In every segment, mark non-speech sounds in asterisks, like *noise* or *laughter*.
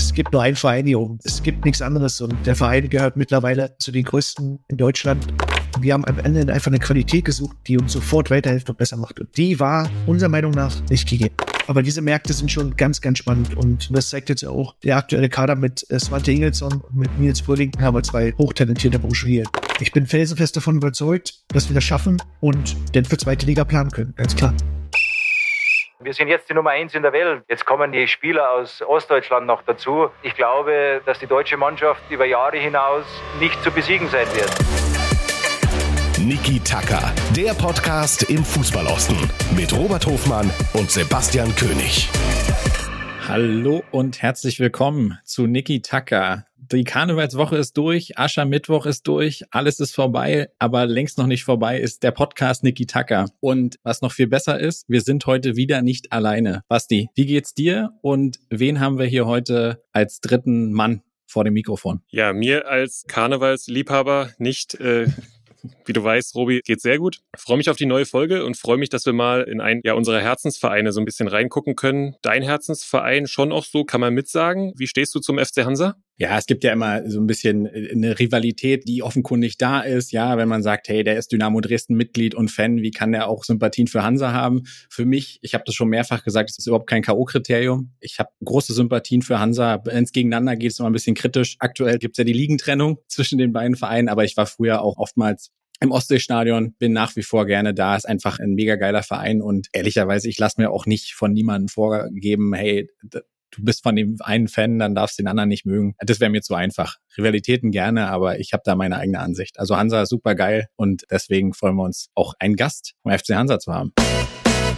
Es gibt nur einen Verein hier oben. Es gibt nichts anderes und der Verein gehört mittlerweile zu den größten in Deutschland. Wir haben am Ende einfach eine Qualität gesucht, die uns sofort weiterhilft und besser macht. Und die war unserer Meinung nach nicht gegeben. Aber diese Märkte sind schon ganz, ganz spannend. Und das zeigt jetzt auch der aktuelle Kader mit äh, Svante Ingelsson und mit Nils Fröhling haben wir zwei hochtalentierte Burschen hier. Ich bin felsenfest davon überzeugt, dass wir das schaffen und denn für zweite Liga planen können. Ganz klar. Wir sind jetzt die Nummer eins in der Welt. Jetzt kommen die Spieler aus Ostdeutschland noch dazu. Ich glaube, dass die deutsche Mannschaft über Jahre hinaus nicht zu besiegen sein wird. Niki Tacker, der Podcast im Fußballosten mit Robert Hofmann und Sebastian König. Hallo und herzlich willkommen zu Niki Tacker. Die Karnevalswoche ist durch, Aschermittwoch ist durch, alles ist vorbei, aber längst noch nicht vorbei ist der Podcast Niki Tacker. Und was noch viel besser ist, wir sind heute wieder nicht alleine. Basti, wie geht's dir und wen haben wir hier heute als dritten Mann vor dem Mikrofon? Ja, mir als Karnevalsliebhaber nicht äh, *laughs* wie du weißt, Robi, geht sehr gut. Ich freue mich auf die neue Folge und freue mich, dass wir mal in einen ja, unserer Herzensvereine so ein bisschen reingucken können. Dein Herzensverein schon auch so, kann man mitsagen. Wie stehst du zum FC Hansa? Ja, es gibt ja immer so ein bisschen äh, eine Rivalität, die offenkundig da ist. Ja, wenn man sagt, hey, der ist Dynamo Dresden Mitglied und Fan, wie kann der auch Sympathien für Hansa haben? Für mich, ich habe das schon mehrfach gesagt, es ist überhaupt kein K.O.-Kriterium. Ich habe große Sympathien für Hansa. Wenn es gegeneinander geht, ist immer ein bisschen kritisch. Aktuell gibt's ja die Ligentrennung *laughs* zwischen den beiden Vereinen, aber ich war früher auch oftmals im Ostseestadion, bin nach wie vor gerne da, ist einfach ein mega geiler Verein und ehrlicherweise, ich lasse mir auch nicht von niemandem vorgeben, hey, du bist von dem einen Fan, dann darfst du den anderen nicht mögen. Das wäre mir zu einfach. Rivalitäten gerne, aber ich habe da meine eigene Ansicht. Also Hansa ist super geil und deswegen freuen wir uns auch einen Gast vom FC Hansa zu haben.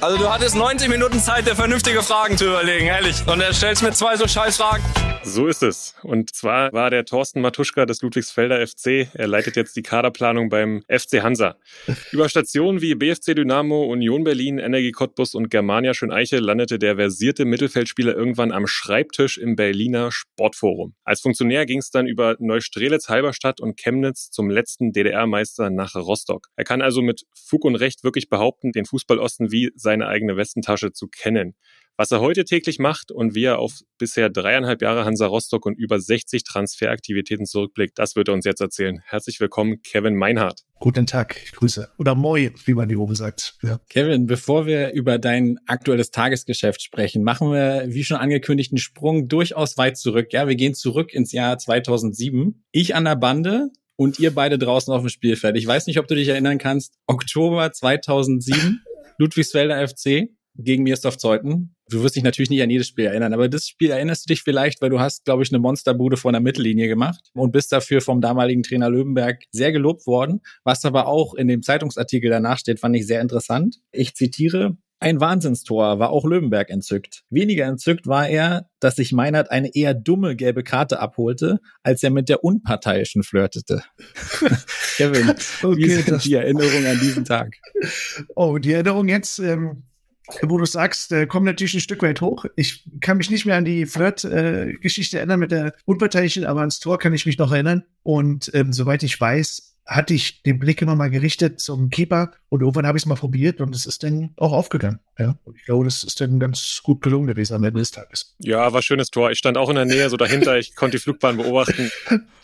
Also du hattest 90 Minuten Zeit, dir vernünftige Fragen zu überlegen, ehrlich. Und er stellst mir zwei so scheiß Fragen. So ist es. Und zwar war der Thorsten Matuschka des Ludwigsfelder FC. Er leitet jetzt die Kaderplanung beim FC Hansa. Über Stationen wie BFC Dynamo, Union Berlin, Energie Cottbus und Germania Schöneiche landete der versierte Mittelfeldspieler irgendwann am Schreibtisch im Berliner Sportforum. Als Funktionär ging es dann über Neustrelitz, Halberstadt und Chemnitz zum letzten DDR-Meister nach Rostock. Er kann also mit Fug und Recht wirklich behaupten, den Fußballosten wie seine eigene Westentasche zu kennen. Was er heute täglich macht und wie er auf bisher dreieinhalb Jahre Hansa Rostock und über 60 Transferaktivitäten zurückblickt, das wird er uns jetzt erzählen. Herzlich willkommen, Kevin Meinhardt. Guten Tag, Grüße. Oder Moi, wie man die oben sagt. Ja. Kevin, bevor wir über dein aktuelles Tagesgeschäft sprechen, machen wir, wie schon angekündigt, einen Sprung durchaus weit zurück. Ja, wir gehen zurück ins Jahr 2007. Ich an der Bande, und ihr beide draußen auf dem Spielfeld. Ich weiß nicht, ob du dich erinnern kannst. Oktober 2007, *laughs* Ludwigsfelder FC gegen Mirsdorf Zeuthen. Du wirst dich natürlich nicht an jedes Spiel erinnern, aber das Spiel erinnerst du dich vielleicht, weil du hast, glaube ich, eine Monsterbude vor der Mittellinie gemacht und bist dafür vom damaligen Trainer Löwenberg sehr gelobt worden. Was aber auch in dem Zeitungsartikel danach steht, fand ich sehr interessant. Ich zitiere, ein Wahnsinnstor war auch Löwenberg entzückt. Weniger entzückt war er, dass sich Meinert eine eher dumme gelbe Karte abholte, als er mit der Unparteiischen flirtete. *laughs* Kevin, okay, wie sind die Erinnerungen an diesen Tag? Oh, die Erinnerung jetzt, ähm, wo du sagst, äh, kommt natürlich ein Stück weit hoch. Ich kann mich nicht mehr an die Flirt-Geschichte äh, erinnern mit der Unparteiischen, aber ans Tor kann ich mich noch erinnern. Und ähm, soweit ich weiß, hatte ich den Blick immer mal gerichtet zum Keeper und irgendwann habe ich es mal probiert und es ist dann auch aufgegangen. Ja, und ich glaube, das ist dann ganz gut gelungen gewesen am Ende des Tages. Ja, war schönes Tor. Ich stand auch in der Nähe, so dahinter. Ich konnte die Flugbahn beobachten.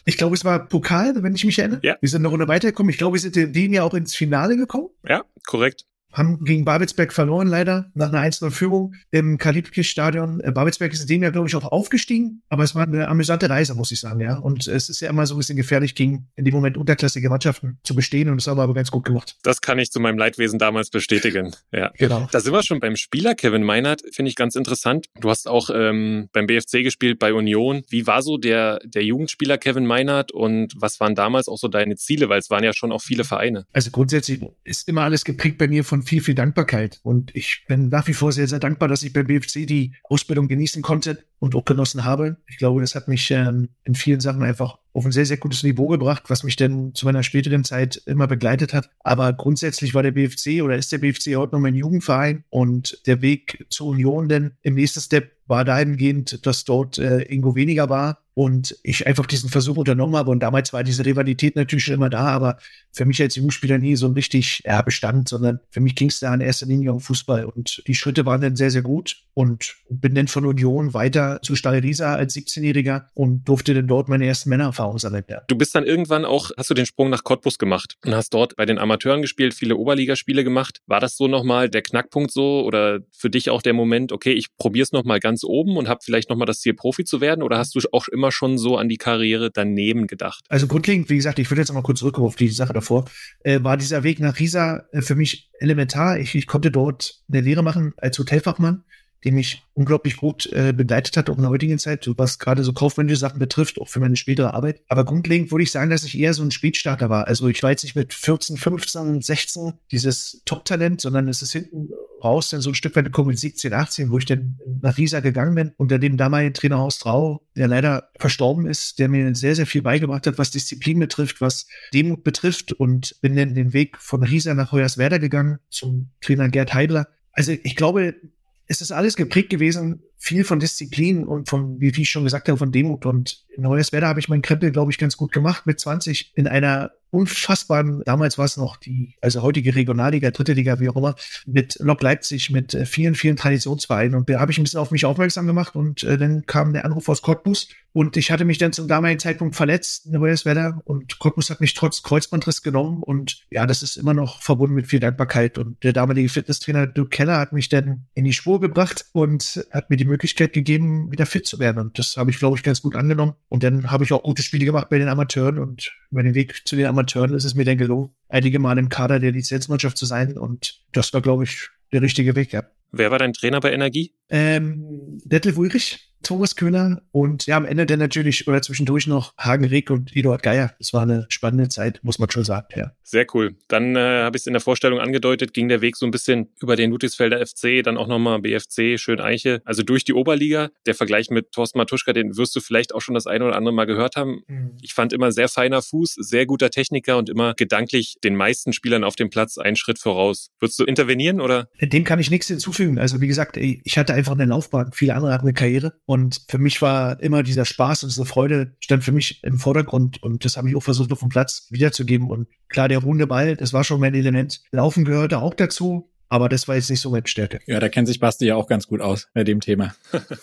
Ich glaube, es war Pokal, wenn ich mich erinnere. Ja. Wir sind eine Runde weitergekommen. Ich glaube, wir sind in dem Jahr auch ins Finale gekommen. Ja, korrekt haben gegen Babelsberg verloren leider, nach einer 1-0-Führung im Kalibkis-Stadion. Äh, Babelsberg ist in dem Jahr, glaube ich, auch aufgestiegen, aber es war eine amüsante Reise, muss ich sagen, ja. Und es ist ja immer so ein bisschen gefährlich, gegen in dem Moment unterklassige Mannschaften zu bestehen und das haben wir aber ganz gut gemacht. Das kann ich zu meinem Leidwesen damals bestätigen, ja. Genau. Da sind wir schon beim Spieler, Kevin Meinert, finde ich ganz interessant. Du hast auch ähm, beim BFC gespielt, bei Union. Wie war so der, der Jugendspieler Kevin Meinert und was waren damals auch so deine Ziele, weil es waren ja schon auch viele Vereine? Also grundsätzlich ist immer alles geprägt bei mir von viel, viel Dankbarkeit. Und ich bin nach wie vor sehr, sehr dankbar, dass ich beim BFC die Ausbildung genießen konnte und auch genossen habe. Ich glaube, das hat mich ähm, in vielen Sachen einfach auf ein sehr, sehr gutes Niveau gebracht, was mich dann zu meiner späteren Zeit immer begleitet hat. Aber grundsätzlich war der BFC oder ist der BFC heute noch mein Jugendverein und der Weg zur Union denn im nächsten Step war dahingehend, dass dort äh, Ingo weniger war und ich einfach diesen Versuch unternommen habe. Und damals war diese Rivalität natürlich schon immer da, aber für mich als Jugendspieler nie so ein richtig ja, Bestand, sondern für mich ging es da in erster Linie um Fußball. Und die Schritte waren dann sehr, sehr gut und bin dann von Union weiter zu Stall Riesa als 17-Jähriger und durfte dann dort meine ersten Männererfahrungen sammeln. Ja. Du bist dann irgendwann auch, hast du den Sprung nach Cottbus gemacht und hast dort bei den Amateuren gespielt, viele Oberligaspiele gemacht. War das so nochmal der Knackpunkt so oder für dich auch der Moment, okay, ich probiere es nochmal ganz oben und habe vielleicht nochmal das Ziel, Profi zu werden oder hast du auch immer schon so an die Karriere daneben gedacht? Also grundlegend, wie gesagt, ich würde jetzt mal kurz zurückkommen auf die Sache davor, äh, war dieser Weg nach Riesa äh, für mich elementar. Ich, ich konnte dort eine Lehre machen als Hotelfachmann die mich unglaublich gut äh, begleitet hat, auch in der heutigen Zeit, was gerade so kaufmännische Sachen betrifft, auch für meine spätere Arbeit. Aber grundlegend würde ich sagen, dass ich eher so ein Spätstarter war. Also ich war jetzt nicht mit 14, 15, 16 dieses Top-Talent, sondern es ist hinten raus dann so ein Stück weit gekommen mit 17, 18, wo ich dann nach Riesa gegangen bin, unter dem damaligen Trainer Horst Rau, der leider verstorben ist, der mir sehr, sehr viel beigebracht hat, was Disziplin betrifft, was Demut betrifft und bin dann den Weg von Riesa nach Hoyerswerda gegangen zum Trainer Gerd Heidler. Also ich glaube, es ist alles geprägt gewesen, viel von Disziplin und von, wie ich schon gesagt habe, von Demut. Und in Hoyerswerda habe ich meinen Krempel, glaube ich, ganz gut gemacht mit 20 in einer unfassbaren, damals war es noch die, also heutige Regionalliga, dritte Liga, wie auch immer, mit Lok Leipzig, mit äh, vielen, vielen Traditionsvereinen. Und da habe ich ein bisschen auf mich aufmerksam gemacht und äh, dann kam der Anruf aus Cottbus und ich hatte mich dann zum damaligen Zeitpunkt verletzt in Hoyerswerda und Cottbus hat mich trotz Kreuzbandriss genommen und ja, das ist immer noch verbunden mit viel Dankbarkeit. Und der damalige Fitnesstrainer Duke Keller hat mich dann in die Spur gebracht und hat mir die Möglichkeit gegeben, wieder fit zu werden. Und das habe ich, glaube ich, ganz gut angenommen. Und dann habe ich auch gute Spiele gemacht bei den Amateuren und über den Weg zu den Amateuren ist es mir dann gelungen, einige Mal im Kader der Lizenzmannschaft zu sein. Und das war, glaube ich, der richtige Weg, ja. Wer war dein Trainer bei Energie? Ähm, Detlef Ulrich Thomas Köhler und ja, am Ende dann natürlich oder zwischendurch noch Hagen Rick und Eduard Geier. Das war eine spannende Zeit, muss man schon sagen, ja. Sehr cool. Dann äh, habe ich es in der Vorstellung angedeutet, ging der Weg so ein bisschen über den Ludwigsfelder FC, dann auch nochmal BFC, Schön Eiche, also durch die Oberliga. Der Vergleich mit Thorsten Matuschka, den wirst du vielleicht auch schon das eine oder andere Mal gehört haben. Mhm. Ich fand immer sehr feiner Fuß, sehr guter Techniker und immer gedanklich den meisten Spielern auf dem Platz einen Schritt voraus. Würdest du intervenieren oder? Dem kann ich nichts hinzufügen. Also wie gesagt, ich hatte einfach eine Laufbahn, viele andere hatten eine Karriere und für mich war immer dieser Spaß und diese Freude stand für mich im Vordergrund und das habe ich auch versucht, auf dem Platz wiederzugeben. Und klar, der runde Ball, das war schon mein Element. Laufen gehörte auch dazu, aber das war jetzt nicht so meine Stärke. Ja, da kennt sich Basti ja auch ganz gut aus bei dem Thema. *laughs*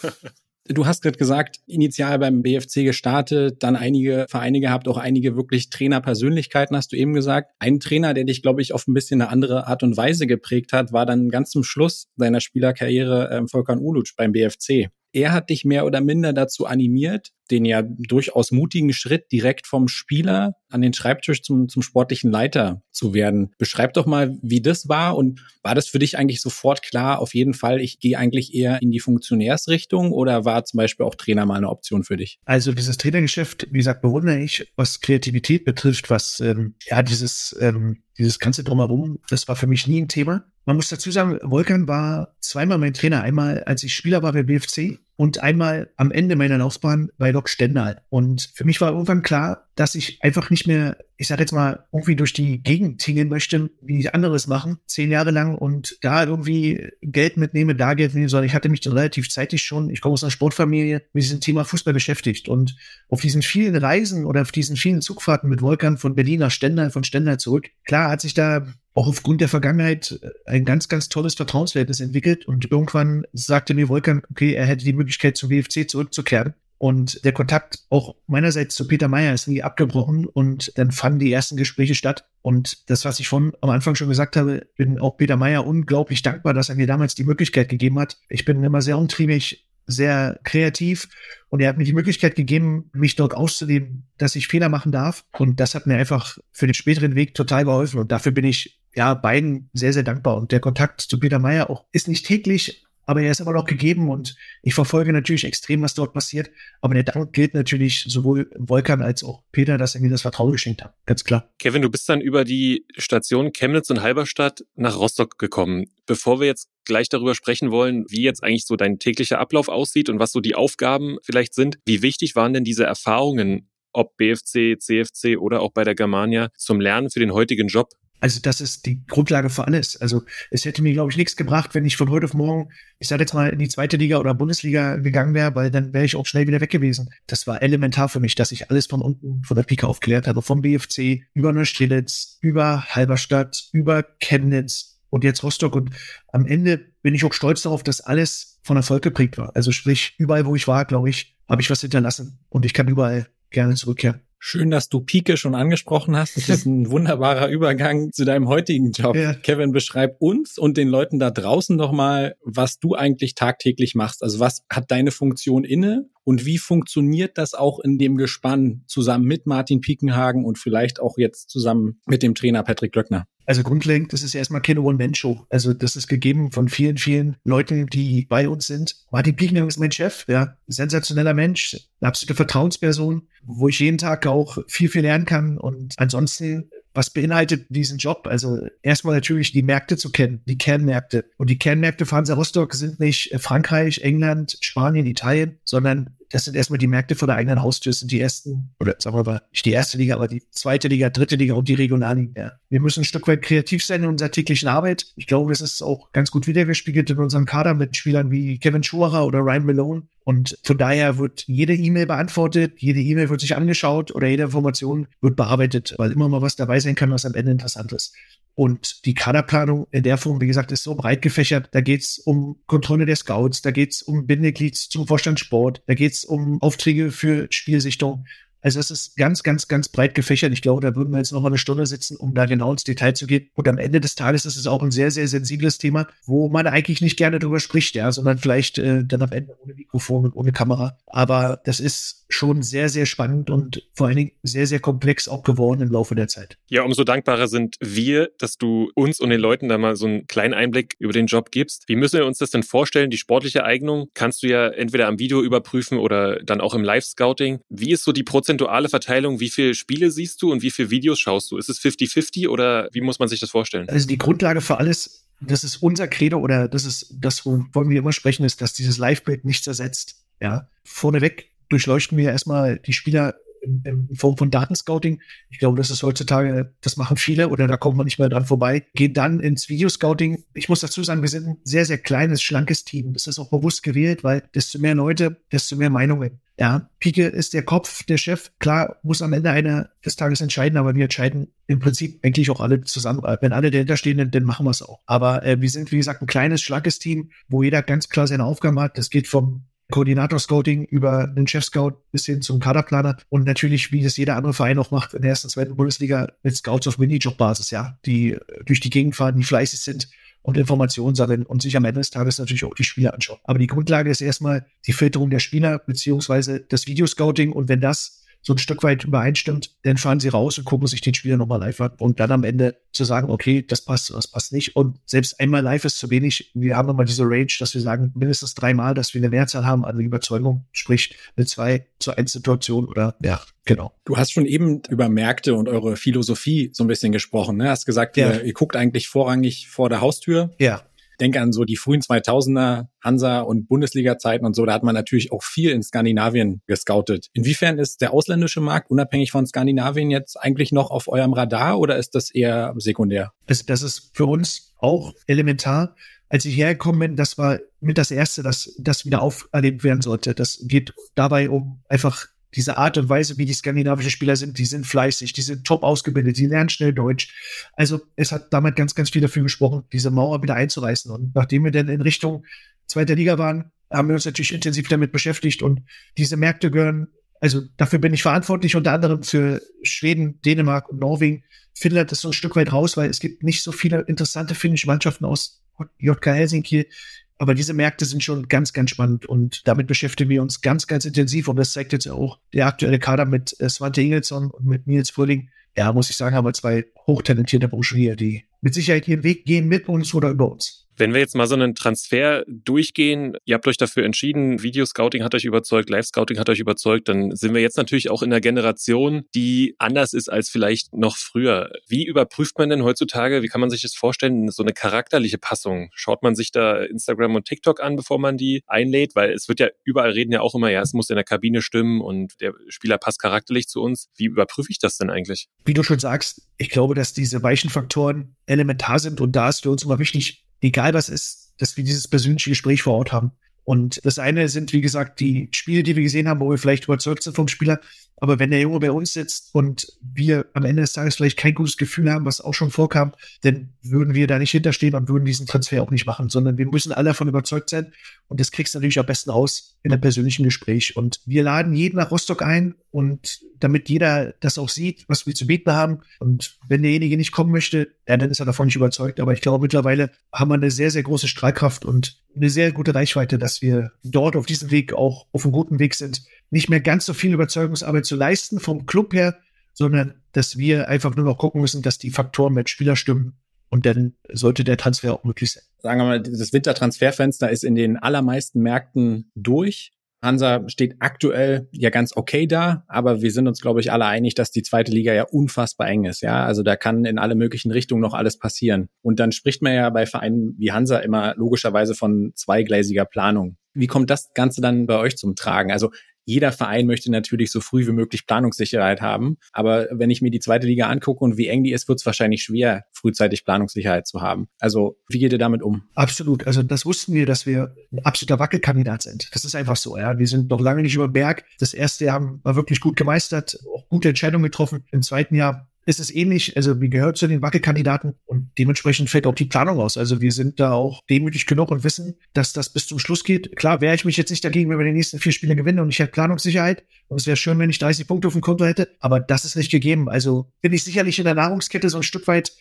Du hast gerade gesagt, initial beim BFC gestartet, dann einige Vereine gehabt, auch einige wirklich Trainerpersönlichkeiten, hast du eben gesagt. Ein Trainer, der dich, glaube ich, auf ein bisschen eine andere Art und Weise geprägt hat, war dann ganz zum Schluss deiner Spielerkarriere äh, Volkan Uluc beim BFC er hat dich mehr oder minder dazu animiert, den ja durchaus mutigen Schritt direkt vom Spieler an den Schreibtisch zum, zum sportlichen Leiter zu werden. Beschreib doch mal, wie das war und war das für dich eigentlich sofort klar, auf jeden Fall, ich gehe eigentlich eher in die Funktionärsrichtung oder war zum Beispiel auch Trainer mal eine Option für dich? Also dieses Trainergeschäft, wie gesagt, bewundere ich, was Kreativität betrifft, was ähm, ja dieses ähm, dieses ganze drumherum, das war für mich nie ein Thema. Man muss dazu sagen, Volkan war zweimal mein Trainer. Einmal, als ich Spieler war bei BFC und einmal am Ende meiner Laufbahn bei Lok Stendal. Und für mich war irgendwann klar, dass ich einfach nicht mehr, ich sag jetzt mal, irgendwie durch die Gegend tingeln möchte, wie anderes machen, zehn Jahre lang und da irgendwie Geld mitnehme, da Geld mitnehme, sondern ich hatte mich dann relativ zeitig schon, ich komme aus einer Sportfamilie, mit diesem Thema Fußball beschäftigt. Und auf diesen vielen Reisen oder auf diesen vielen Zugfahrten mit Volkan von Berlin nach Stendal, von Stendal zurück, klar hat sich da auch aufgrund der Vergangenheit ein ganz, ganz tolles Vertrauensverhältnis entwickelt. Und irgendwann sagte mir Volkan, okay, er hätte die Möglichkeit zum WFC zurückzukehren. Und der Kontakt auch meinerseits zu Peter Meyer ist nie abgebrochen und dann fanden die ersten Gespräche statt. Und das, was ich von am Anfang schon gesagt habe, bin auch Peter Meyer unglaublich dankbar, dass er mir damals die Möglichkeit gegeben hat. Ich bin immer sehr umtriebig, sehr kreativ und er hat mir die Möglichkeit gegeben, mich dort auszuleben, dass ich Fehler machen darf. Und das hat mir einfach für den späteren Weg total geholfen. Und dafür bin ich ja beiden sehr, sehr dankbar. Und der Kontakt zu Peter Meyer auch ist nicht täglich, aber er ist immer noch gegeben und ich verfolge natürlich extrem, was dort passiert. Aber der Dank gilt natürlich sowohl Volkan als auch Peter, dass er mir das Vertrauen geschenkt hat. Ganz klar. Kevin, du bist dann über die Station Chemnitz und Halberstadt nach Rostock gekommen. Bevor wir jetzt gleich darüber sprechen wollen, wie jetzt eigentlich so dein täglicher Ablauf aussieht und was so die Aufgaben vielleicht sind, wie wichtig waren denn diese Erfahrungen ob BFC, CFC oder auch bei der Germania zum Lernen für den heutigen Job? Also das ist die Grundlage für alles. Also es hätte mir, glaube ich, nichts gebracht, wenn ich von heute auf morgen, ich sage jetzt mal, in die zweite Liga oder Bundesliga gegangen wäre, weil dann wäre ich auch schnell wieder weg gewesen. Das war elementar für mich, dass ich alles von unten, von der Pike aufklärt habe, vom BFC über Neustrelitz, über Halberstadt, über Chemnitz und jetzt Rostock. Und am Ende bin ich auch stolz darauf, dass alles von Erfolg geprägt war. Also sprich, überall, wo ich war, glaube ich, habe ich was hinterlassen und ich kann überall gerne zurückkehren. Schön, dass du Pike schon angesprochen hast. Das ist ein *laughs* wunderbarer Übergang zu deinem heutigen Job. Ja. Kevin, beschreib uns und den Leuten da draußen nochmal, was du eigentlich tagtäglich machst. Also was hat deine Funktion inne und wie funktioniert das auch in dem Gespann zusammen mit Martin Piekenhagen und vielleicht auch jetzt zusammen mit dem Trainer Patrick Glöckner? Also grundlegend, das ist erstmal keine One-Man-Show. Also das ist gegeben von vielen, vielen Leuten, die bei uns sind. Martin Piekenhagen ist mein Chef, ja. Sensationeller Mensch, eine absolute Vertrauensperson, wo ich jeden Tag auch viel, viel lernen kann. Und ansonsten was beinhaltet diesen Job? Also erstmal natürlich die Märkte zu kennen, die Kernmärkte. Und die Kernmärkte von Hansa Rostock sind nicht Frankreich, England, Spanien, Italien, sondern das sind erstmal die Märkte vor der eigenen Haustür, das sind die ersten, oder sagen wir mal, nicht die erste Liga, aber die zweite Liga, dritte Liga und die Regionalliga. Ja. Wir müssen ein Stück weit kreativ sein in unserer täglichen Arbeit. Ich glaube, das ist auch ganz gut wiedergespiegelt in unserem Kader mit Spielern wie Kevin Schumacher oder Ryan Malone. Und von daher wird jede E-Mail beantwortet, jede E-Mail wird sich angeschaut oder jede Information wird bearbeitet, weil immer mal was dabei sein kann, was am Ende interessant ist. Und die Kaderplanung in der Form, wie gesagt, ist so breit gefächert. Da geht's um Kontrolle der Scouts, da geht's um Bindeglied zum Vorstand Sport, da geht's um Aufträge für Spielsichtung. Also es ist ganz, ganz, ganz breit gefächert. Ich glaube, da würden wir jetzt noch mal eine Stunde sitzen, um da genau ins Detail zu gehen. Und am Ende des Tages ist es auch ein sehr, sehr sensibles Thema, wo man eigentlich nicht gerne drüber spricht, ja, sondern vielleicht äh, dann am Ende ohne Mikrofon und ohne Kamera. Aber das ist schon sehr, sehr spannend und vor allen Dingen sehr, sehr komplex auch geworden im Laufe der Zeit. Ja, umso dankbarer sind wir, dass du uns und den Leuten da mal so einen kleinen Einblick über den Job gibst. Wie müssen wir uns das denn vorstellen? Die sportliche Eignung kannst du ja entweder am Video überprüfen oder dann auch im Live-Scouting. Wie ist so die Prozent prozentuale Verteilung, wie viele Spiele siehst du und wie viele Videos schaust du? Ist es 50-50 oder wie muss man sich das vorstellen? Also die Grundlage für alles, das ist unser Credo oder das ist das, wovon wir immer sprechen, ist, dass dieses Live-Bild nichts ersetzt. Ja, vorneweg durchleuchten wir erstmal die Spieler in, Form von Datenscouting. Ich glaube, das ist heutzutage, das machen viele oder da kommt man nicht mehr dran vorbei. Geht dann ins Videoscouting. Ich muss dazu sagen, wir sind ein sehr, sehr kleines, schlankes Team. Das ist auch bewusst gewählt, weil desto mehr Leute, desto mehr Meinungen. Ja, Pike ist der Kopf, der Chef. Klar, muss am Ende einer des Tages entscheiden, aber wir entscheiden im Prinzip eigentlich auch alle zusammen. Wenn alle dahinter stehen, dann, dann machen wir es auch. Aber äh, wir sind, wie gesagt, ein kleines, schlankes Team, wo jeder ganz klar seine Aufgaben hat. Das geht vom Koordinator-Scouting über den Chef-Scout bis hin zum Kaderplaner und natürlich, wie das jeder andere Verein auch macht, in der ersten, zweiten Bundesliga mit Scouts auf Minijob-Basis, ja, die durch die Gegend fahren, die fleißig sind und Informationen sammeln und sich am Ende des Tages natürlich auch die Spieler anschauen. Aber die Grundlage ist erstmal die Filterung der Spieler beziehungsweise das Videoscouting und wenn das so ein Stück weit übereinstimmt, dann fahren sie raus und gucken sich den Spieler nochmal live an und dann am Ende zu sagen, okay, das passt, das passt nicht. Und selbst einmal live ist zu wenig. Wir haben nochmal diese Range, dass wir sagen, mindestens dreimal, dass wir eine Mehrzahl haben an Überzeugung, sprich eine zwei zu eins Situation oder ja, genau. Du hast schon eben über Märkte und eure Philosophie so ein bisschen gesprochen. Ne? Hast gesagt, ja. ihr, ihr guckt eigentlich vorrangig vor der Haustür. Ja denke an so die frühen 2000er Hansa und Bundesliga-Zeiten und so, da hat man natürlich auch viel in Skandinavien gescoutet. Inwiefern ist der ausländische Markt unabhängig von Skandinavien jetzt eigentlich noch auf eurem Radar oder ist das eher sekundär? Das, das ist für uns auch elementar. Als ich hergekommen bin, das war mit das Erste, dass das wieder auferlebt werden sollte. Das geht dabei um einfach diese Art und Weise, wie die skandinavischen Spieler sind, die sind fleißig, die sind top ausgebildet, die lernen schnell Deutsch. Also es hat damit ganz, ganz viel dafür gesprochen, diese Mauer wieder einzureißen. Und nachdem wir dann in Richtung zweiter Liga waren, haben wir uns natürlich intensiv damit beschäftigt und diese Märkte gehören, also dafür bin ich verantwortlich, unter anderem für Schweden, Dänemark und Norwegen. Finnland ist so ein Stück weit raus, weil es gibt nicht so viele interessante finnische Mannschaften aus JK Helsinki, aber diese Märkte sind schon ganz, ganz spannend und damit beschäftigen wir uns ganz, ganz intensiv. Und das zeigt jetzt auch der aktuelle Kader mit äh, Svante Ingelsson und mit Nils Fröhling. Ja, muss ich sagen, haben wir zwei hochtalentierte Burschen hier, die mit Sicherheit ihren Weg gehen mit uns oder über uns. Wenn wir jetzt mal so einen Transfer durchgehen, ihr habt euch dafür entschieden, Videoscouting hat euch überzeugt, Live-Scouting hat euch überzeugt, dann sind wir jetzt natürlich auch in einer Generation, die anders ist als vielleicht noch früher. Wie überprüft man denn heutzutage, wie kann man sich das vorstellen, so eine charakterliche Passung? Schaut man sich da Instagram und TikTok an, bevor man die einlädt? Weil es wird ja, überall reden ja auch immer, ja, es muss in der Kabine stimmen und der Spieler passt charakterlich zu uns. Wie überprüfe ich das denn eigentlich? Wie du schon sagst, ich glaube, dass diese weichen Faktoren elementar sind und da ist für uns immer wichtig, egal was ist, dass wir dieses persönliche Gespräch vor Ort haben. Und das eine sind, wie gesagt, die Spiele, die wir gesehen haben, wo wir vielleicht überzeugt sind vom Spieler. Aber wenn der Junge bei uns sitzt und wir am Ende des Tages vielleicht kein gutes Gefühl haben, was auch schon vorkam, dann würden wir da nicht hinterstehen und würden diesen Transfer auch nicht machen, sondern wir müssen alle davon überzeugt sein. Und das kriegst du natürlich am besten aus in einem persönlichen Gespräch. Und wir laden jeden nach Rostock ein und damit jeder das auch sieht, was wir zu bieten haben. Und wenn derjenige nicht kommen möchte, ja, dann ist er davon nicht überzeugt. Aber ich glaube, mittlerweile haben wir eine sehr, sehr große Strahlkraft und eine sehr gute Reichweite, dass wir dort auf diesem Weg auch auf einem guten Weg sind, nicht mehr ganz so viel Überzeugungsarbeit zu leisten vom Club her, sondern dass wir einfach nur noch gucken müssen, dass die Faktoren mit Spieler stimmen. Und dann sollte der Transfer auch möglich sein. Sagen wir mal, das Wintertransferfenster ist in den allermeisten Märkten durch. Hansa steht aktuell ja ganz okay da, aber wir sind uns, glaube ich, alle einig, dass die zweite Liga ja unfassbar eng ist. Ja, also da kann in alle möglichen Richtungen noch alles passieren. Und dann spricht man ja bei Vereinen wie Hansa immer logischerweise von zweigleisiger Planung. Wie kommt das Ganze dann bei euch zum Tragen? Also jeder Verein möchte natürlich so früh wie möglich Planungssicherheit haben. Aber wenn ich mir die zweite Liga angucke und wie eng die ist, wird es wahrscheinlich schwer, frühzeitig Planungssicherheit zu haben. Also wie geht ihr damit um? Absolut. Also das wussten wir, dass wir ein absoluter Wackelkandidat sind. Das ist einfach so. Ja, wir sind noch lange nicht über Berg. Das erste Jahr war wirklich gut gemeistert, auch gute Entscheidungen getroffen. Im zweiten Jahr ist es ähnlich, also wir gehört zu den Wackelkandidaten und dementsprechend fällt auch die Planung aus. Also wir sind da auch demütig genug und wissen, dass das bis zum Schluss geht. Klar wäre ich mich jetzt nicht dagegen, wenn wir die nächsten vier Spiele gewinnen und ich hätte Planungssicherheit. Und es wäre schön, wenn ich 30 Punkte auf dem Konto hätte, aber das ist nicht gegeben. Also bin ich sicherlich in der Nahrungskette so ein Stück weit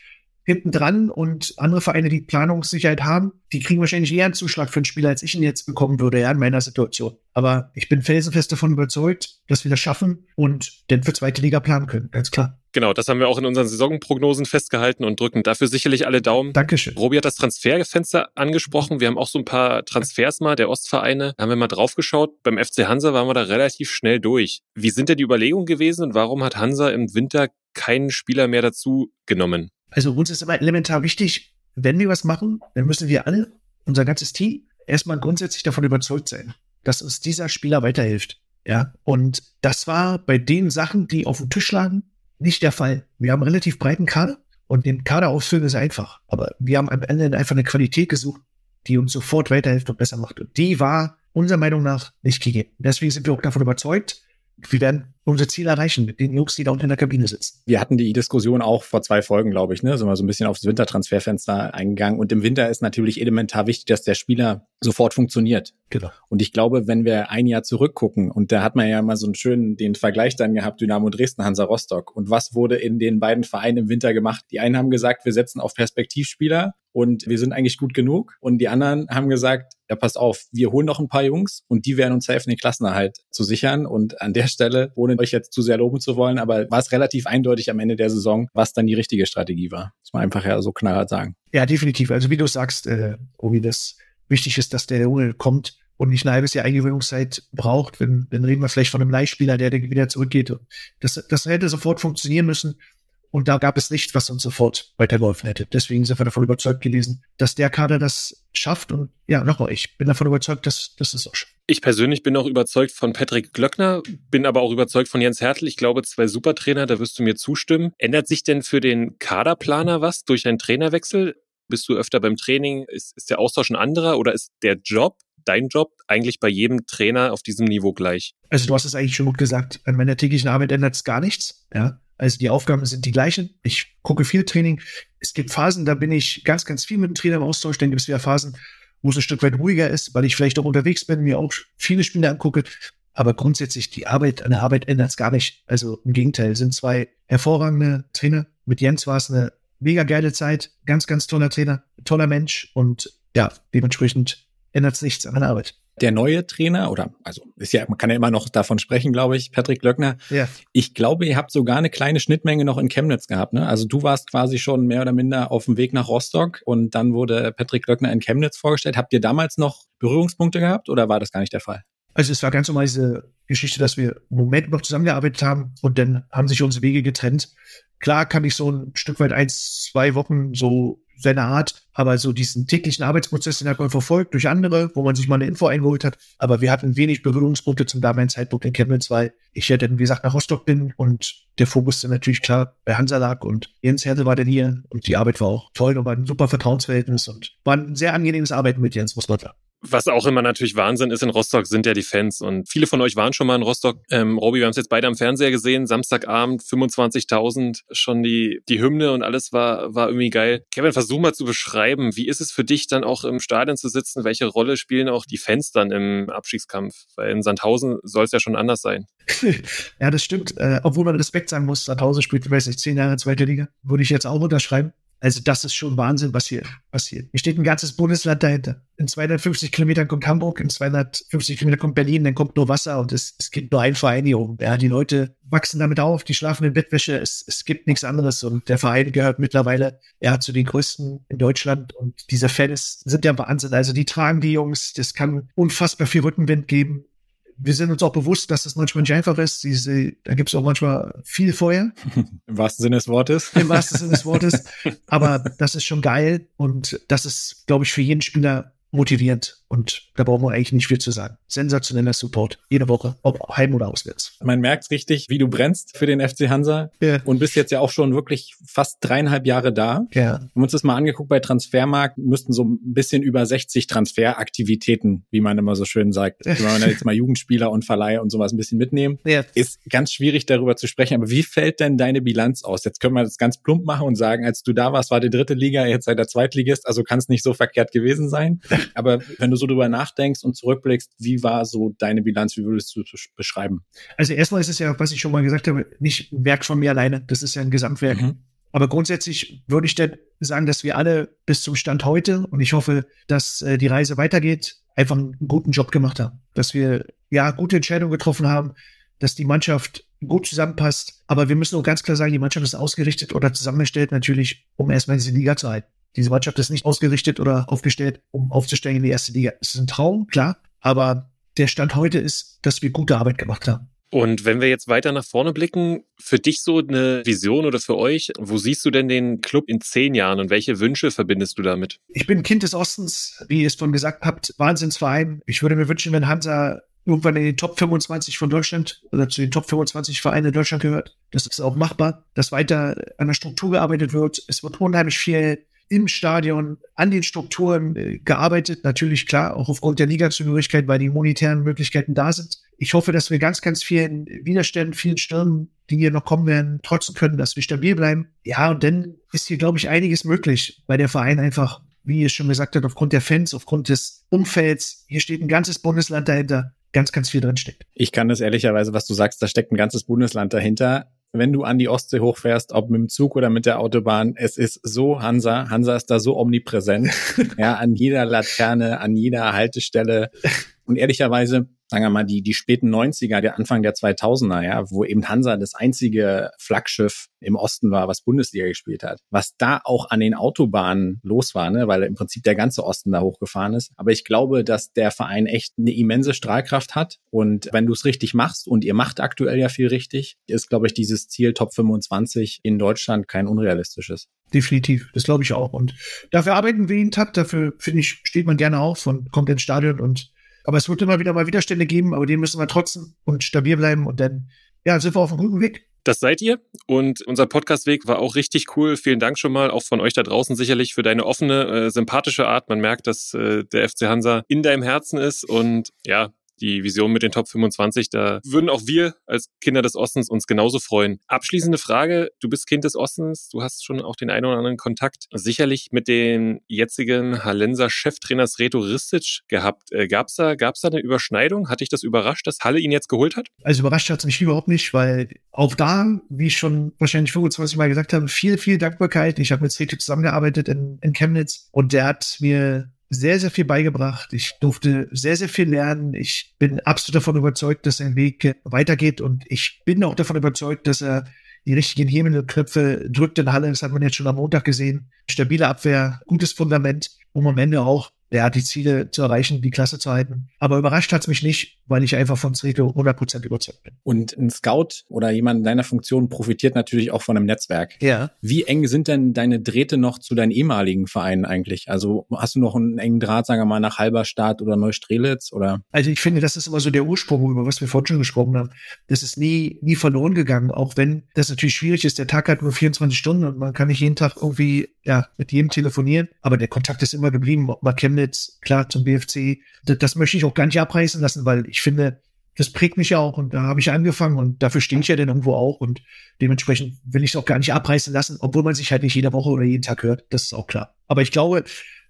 hinten dran und andere Vereine, die Planungssicherheit haben, die kriegen wahrscheinlich eher einen Zuschlag für einen Spieler, als ich ihn jetzt bekommen würde, ja, in meiner Situation. Aber ich bin felsenfest davon überzeugt, dass wir das schaffen und denn für zweite Liga planen können, ganz klar. Genau, das haben wir auch in unseren Saisonprognosen festgehalten und drücken dafür sicherlich alle Daumen. Dankeschön. Robi hat das Transferfenster angesprochen. Wir haben auch so ein paar Transfers mal der Ostvereine. Da haben wir mal draufgeschaut. Beim FC Hansa waren wir da relativ schnell durch. Wie sind denn die Überlegungen gewesen und warum hat Hansa im Winter keinen Spieler mehr dazu genommen? Also uns ist immer elementar wichtig, wenn wir was machen, dann müssen wir alle, unser ganzes Team, erstmal grundsätzlich davon überzeugt sein, dass uns dieser Spieler weiterhilft. Ja, und das war bei den Sachen, die auf dem Tisch lagen, nicht der Fall. Wir haben einen relativ breiten Kader und den Kader ausfüllen ist einfach. Aber wir haben am Ende einfach eine Qualität gesucht, die uns sofort weiterhilft und besser macht. Und die war unserer Meinung nach nicht gegeben. Deswegen sind wir auch davon überzeugt, wir werden unser Ziel erreichen mit den Jungs, die da unten in der Kabine sitzen. Wir hatten die Diskussion auch vor zwei Folgen, glaube ich, ne? Sind wir so ein bisschen aufs Wintertransferfenster eingegangen. Und im Winter ist natürlich elementar wichtig, dass der Spieler sofort funktioniert. Genau. Und ich glaube, wenn wir ein Jahr zurückgucken, und da hat man ja mal so einen schönen den Vergleich dann gehabt, Dynamo Dresden, Hansa Rostock. Und was wurde in den beiden Vereinen im Winter gemacht? Die einen haben gesagt, wir setzen auf Perspektivspieler und wir sind eigentlich gut genug. Und die anderen haben gesagt, ja, passt auf, wir holen noch ein paar Jungs und die werden uns helfen, den Klassenerhalt zu sichern. Und an der Stelle, ohne euch jetzt zu sehr loben zu wollen, aber war es relativ eindeutig am Ende der Saison, was dann die richtige Strategie war. Das muss man einfach ja so knallhart sagen. Ja, definitiv. Also wie du sagst, äh, Obi, das wichtig ist, dass der Junge kommt und nicht ein halbes Jahr Eingewöhnungszeit braucht. Wenn, dann reden wir vielleicht von einem Leihspieler, der, der wieder zurückgeht. Das, das hätte sofort funktionieren müssen. Und da gab es nichts, was uns sofort weitergeholfen hätte. Deswegen sind wir davon überzeugt gewesen, dass der Kader das schafft. Und ja, nochmal, ich bin davon überzeugt, dass, dass es auch schafft. Ich persönlich bin auch überzeugt von Patrick Glöckner, bin aber auch überzeugt von Jens Hertel. Ich glaube, zwei Supertrainer, da wirst du mir zustimmen. Ändert sich denn für den Kaderplaner was durch einen Trainerwechsel? Bist du öfter beim Training? Ist, ist der Austausch ein anderer oder ist der Job dein Job eigentlich bei jedem Trainer auf diesem Niveau gleich? Also du hast es eigentlich schon gut gesagt. An meiner täglichen Arbeit ändert es gar nichts. Ja, also die Aufgaben sind die gleichen. Ich gucke viel Training. Es gibt Phasen, da bin ich ganz, ganz viel mit dem Trainer im Austausch. Dann gibt es wieder Phasen, wo es ein Stück weit ruhiger ist, weil ich vielleicht auch unterwegs bin, mir auch viele Spiele angucke. Aber grundsätzlich die Arbeit, an der Arbeit ändert es gar nicht. Also im Gegenteil, sind zwei hervorragende Trainer. Mit Jens war es eine mega geile Zeit. Ganz, ganz toller Trainer, toller Mensch und ja, dementsprechend ändert es nichts an der Arbeit der neue Trainer oder also ist ja man kann ja immer noch davon sprechen, glaube ich, Patrick Löckner. Ja. Ich glaube, ihr habt sogar eine kleine Schnittmenge noch in Chemnitz gehabt, ne? Also du warst quasi schon mehr oder minder auf dem Weg nach Rostock und dann wurde Patrick Löckner in Chemnitz vorgestellt. Habt ihr damals noch Berührungspunkte gehabt oder war das gar nicht der Fall? Also es war ganz normal diese Geschichte, dass wir im Moment noch zusammengearbeitet haben und dann haben sich unsere Wege getrennt. Klar kann ich so ein Stück weit eins, zwei Wochen so seine Art, aber so diesen täglichen Arbeitsprozess, den hat man verfolgt durch andere, wo man sich mal eine Info eingeholt hat. Aber wir hatten wenig Berührungspunkte zum damaligen Zeitpunkt in Chemnitz, weil ich ja dann, wie gesagt, nach Rostock bin und der Fokus dann natürlich klar bei Hansa lag und Jens Hertel war dann hier und die Arbeit war auch toll und war ein super Vertrauensverhältnis und war ein sehr angenehmes Arbeiten mit Jens, muss man sagen. Was auch immer natürlich Wahnsinn ist in Rostock, sind ja die Fans. Und viele von euch waren schon mal in Rostock. Ähm, Robi, wir haben es jetzt beide am Fernseher gesehen. Samstagabend 25.000, schon die, die Hymne und alles war, war irgendwie geil. Kevin, versuch mal zu beschreiben, wie ist es für dich dann auch im Stadion zu sitzen? Welche Rolle spielen auch die Fans dann im Abstiegskampf? Weil in Sandhausen soll es ja schon anders sein. *laughs* ja, das stimmt. Äh, obwohl man Respekt sagen muss, Sandhausen spielt, weiß nicht, zehn Jahre zweite Liga. Würde ich jetzt auch unterschreiben. Also das ist schon Wahnsinn, was hier passiert. Hier steht ein ganzes Bundesland dahinter. In 250 Kilometern kommt Hamburg, in 250 Kilometern kommt Berlin, dann kommt nur Wasser und es, es gibt nur einen Verein hier oben. Ja, die Leute wachsen damit auf, die schlafen in Bettwäsche, es, es gibt nichts anderes und der Verein gehört mittlerweile ja zu den größten in Deutschland und diese Fans sind ja Wahnsinn. Also die tragen die Jungs, das kann unfassbar viel Rückenwind geben wir sind uns auch bewusst, dass das manchmal nicht einfach ist. Diese, da gibt es auch manchmal viel Feuer. *laughs* Im wahrsten Sinne des Wortes. Im wahrsten Sinne des Wortes. Aber das ist schon geil und das ist, glaube ich, für jeden Spieler motivierend. Und da brauchen wir eigentlich nicht viel zu sagen. Sensationeller Support. Jede Woche, ob heim oder auswärts. Man merkt richtig, wie du brennst für den FC Hansa. Ja. Und bist jetzt ja auch schon wirklich fast dreieinhalb Jahre da. Ja. Wir haben uns das mal angeguckt bei Transfermarkt, müssten so ein bisschen über 60 Transferaktivitäten, wie man immer so schön sagt. Wenn man jetzt mal Jugendspieler und Verleih und sowas ein bisschen mitnehmen. Ja. Ist ganz schwierig darüber zu sprechen. Aber wie fällt denn deine Bilanz aus? Jetzt können wir das ganz plump machen und sagen, als du da warst, war die dritte Liga, jetzt sei der Zweitligist, also kann es nicht so verkehrt gewesen sein. *laughs* Aber wenn du so drüber nachdenkst und zurückblickst, wie war so deine Bilanz? Wie würdest du es beschreiben? Also erstmal ist es ja, was ich schon mal gesagt habe, nicht ein Werk von mir alleine. Das ist ja ein Gesamtwerk. Mhm. Aber grundsätzlich würde ich dann sagen, dass wir alle bis zum Stand heute und ich hoffe, dass äh, die Reise weitergeht, einfach einen guten Job gemacht haben. Dass wir ja gute Entscheidungen getroffen haben, dass die Mannschaft gut zusammenpasst. Aber wir müssen auch ganz klar sagen, die Mannschaft ist ausgerichtet oder zusammengestellt natürlich, um erstmal diese Liga zu halten. Diese Mannschaft ist nicht ausgerichtet oder aufgestellt, um aufzusteigen in die erste Liga. Es ist ein Traum, klar, aber der Stand heute ist, dass wir gute Arbeit gemacht haben. Und wenn wir jetzt weiter nach vorne blicken, für dich so eine Vision oder für euch, wo siehst du denn den Club in zehn Jahren und welche Wünsche verbindest du damit? Ich bin Kind des Ostens, wie ihr es schon gesagt habt, Wahnsinnsverein. Ich würde mir wünschen, wenn Hansa irgendwann in den Top 25 von Deutschland oder zu den Top 25 Vereinen in Deutschland gehört. Das ist auch machbar, dass weiter an der Struktur gearbeitet wird. Es wird unheimlich viel im Stadion an den Strukturen äh, gearbeitet. Natürlich klar, auch aufgrund der Ligazugehörigkeit, weil die monetären Möglichkeiten da sind. Ich hoffe, dass wir ganz, ganz vielen Widerständen, vielen Stürmen, die hier noch kommen werden, trotzen können, dass wir stabil bleiben. Ja, und dann ist hier, glaube ich, einiges möglich, weil der Verein einfach, wie ihr schon gesagt habt, aufgrund der Fans, aufgrund des Umfelds, hier steht ein ganzes Bundesland dahinter, ganz, ganz viel drinsteckt. Ich kann das ehrlicherweise, was du sagst, da steckt ein ganzes Bundesland dahinter wenn du an die Ostsee hochfährst, ob mit dem Zug oder mit der Autobahn, es ist so Hansa. Hansa ist da so omnipräsent. *laughs* ja, an jeder Laterne, an jeder Haltestelle. Und ehrlicherweise, sagen wir mal, die, die späten 90er, der Anfang der 2000er, ja, wo eben Hansa das einzige Flaggschiff im Osten war, was Bundesliga gespielt hat. Was da auch an den Autobahnen los war, ne, weil im Prinzip der ganze Osten da hochgefahren ist. Aber ich glaube, dass der Verein echt eine immense Strahlkraft hat. Und wenn du es richtig machst, und ihr macht aktuell ja viel richtig, ist, glaube ich, dieses Ziel Top 25 in Deutschland kein unrealistisches. Definitiv, das glaube ich auch. Und dafür arbeiten wir jeden Tag, dafür, finde ich, steht man gerne auf und kommt ins Stadion und aber es wird immer wieder mal Widerstände geben, aber den müssen wir trotzdem und stabil bleiben und dann, ja, sind wir auf einem guten Weg. Das seid ihr und unser Podcastweg war auch richtig cool. Vielen Dank schon mal, auch von euch da draußen sicherlich für deine offene, äh, sympathische Art. Man merkt, dass äh, der FC Hansa in deinem Herzen ist und ja, die Vision mit den Top 25, da würden auch wir als Kinder des Ostens uns genauso freuen. Abschließende Frage, du bist Kind des Ostens, du hast schon auch den einen oder anderen Kontakt sicherlich mit dem jetzigen Hallenser Cheftrainers Reto Ristic gehabt. Äh, gab's da, gab's da eine Überschneidung? Hat dich das überrascht, dass Halle ihn jetzt geholt hat? Also überrascht hat es mich überhaupt nicht, weil auch da, wie ich schon wahrscheinlich 25 Mal gesagt habe, viel, viel Dankbarkeit. Ich habe mit Reto zusammengearbeitet in, in Chemnitz und der hat mir sehr, sehr viel beigebracht. Ich durfte sehr, sehr viel lernen. Ich bin absolut davon überzeugt, dass sein Weg weitergeht und ich bin auch davon überzeugt, dass er die richtigen Hebelknöpfe drückt in Halle. Das hat man jetzt schon am Montag gesehen. Stabile Abwehr, gutes Fundament, um am Ende auch hat die Ziele zu erreichen, die Klasse zu halten. Aber überrascht hat's mich nicht, weil ich einfach von Zreto 100% überzeugt bin. Und ein Scout oder jemand in deiner Funktion profitiert natürlich auch von einem Netzwerk. Ja. Wie eng sind denn deine Drähte noch zu deinen ehemaligen Vereinen eigentlich? Also hast du noch einen engen Draht, sagen wir mal, nach Halberstadt oder Neustrelitz oder? Also ich finde, das ist immer so der Ursprung, über was wir vorhin schon gesprochen haben. Das ist nie, nie verloren gegangen, auch wenn das natürlich schwierig ist. Der Tag hat nur 24 Stunden und man kann nicht jeden Tag irgendwie, ja, mit jedem telefonieren. Aber der Kontakt ist immer geblieben, ob man kennt Schritt klar zum BFC. Das, das möchte ich auch gar nicht abreißen lassen, weil ich finde, das prägt mich ja auch und da habe ich angefangen und dafür stehe ich ja dann irgendwo auch und dementsprechend will ich es auch gar nicht abreißen lassen, obwohl man sich halt nicht jede Woche oder jeden Tag hört, das ist auch klar. Aber ich glaube,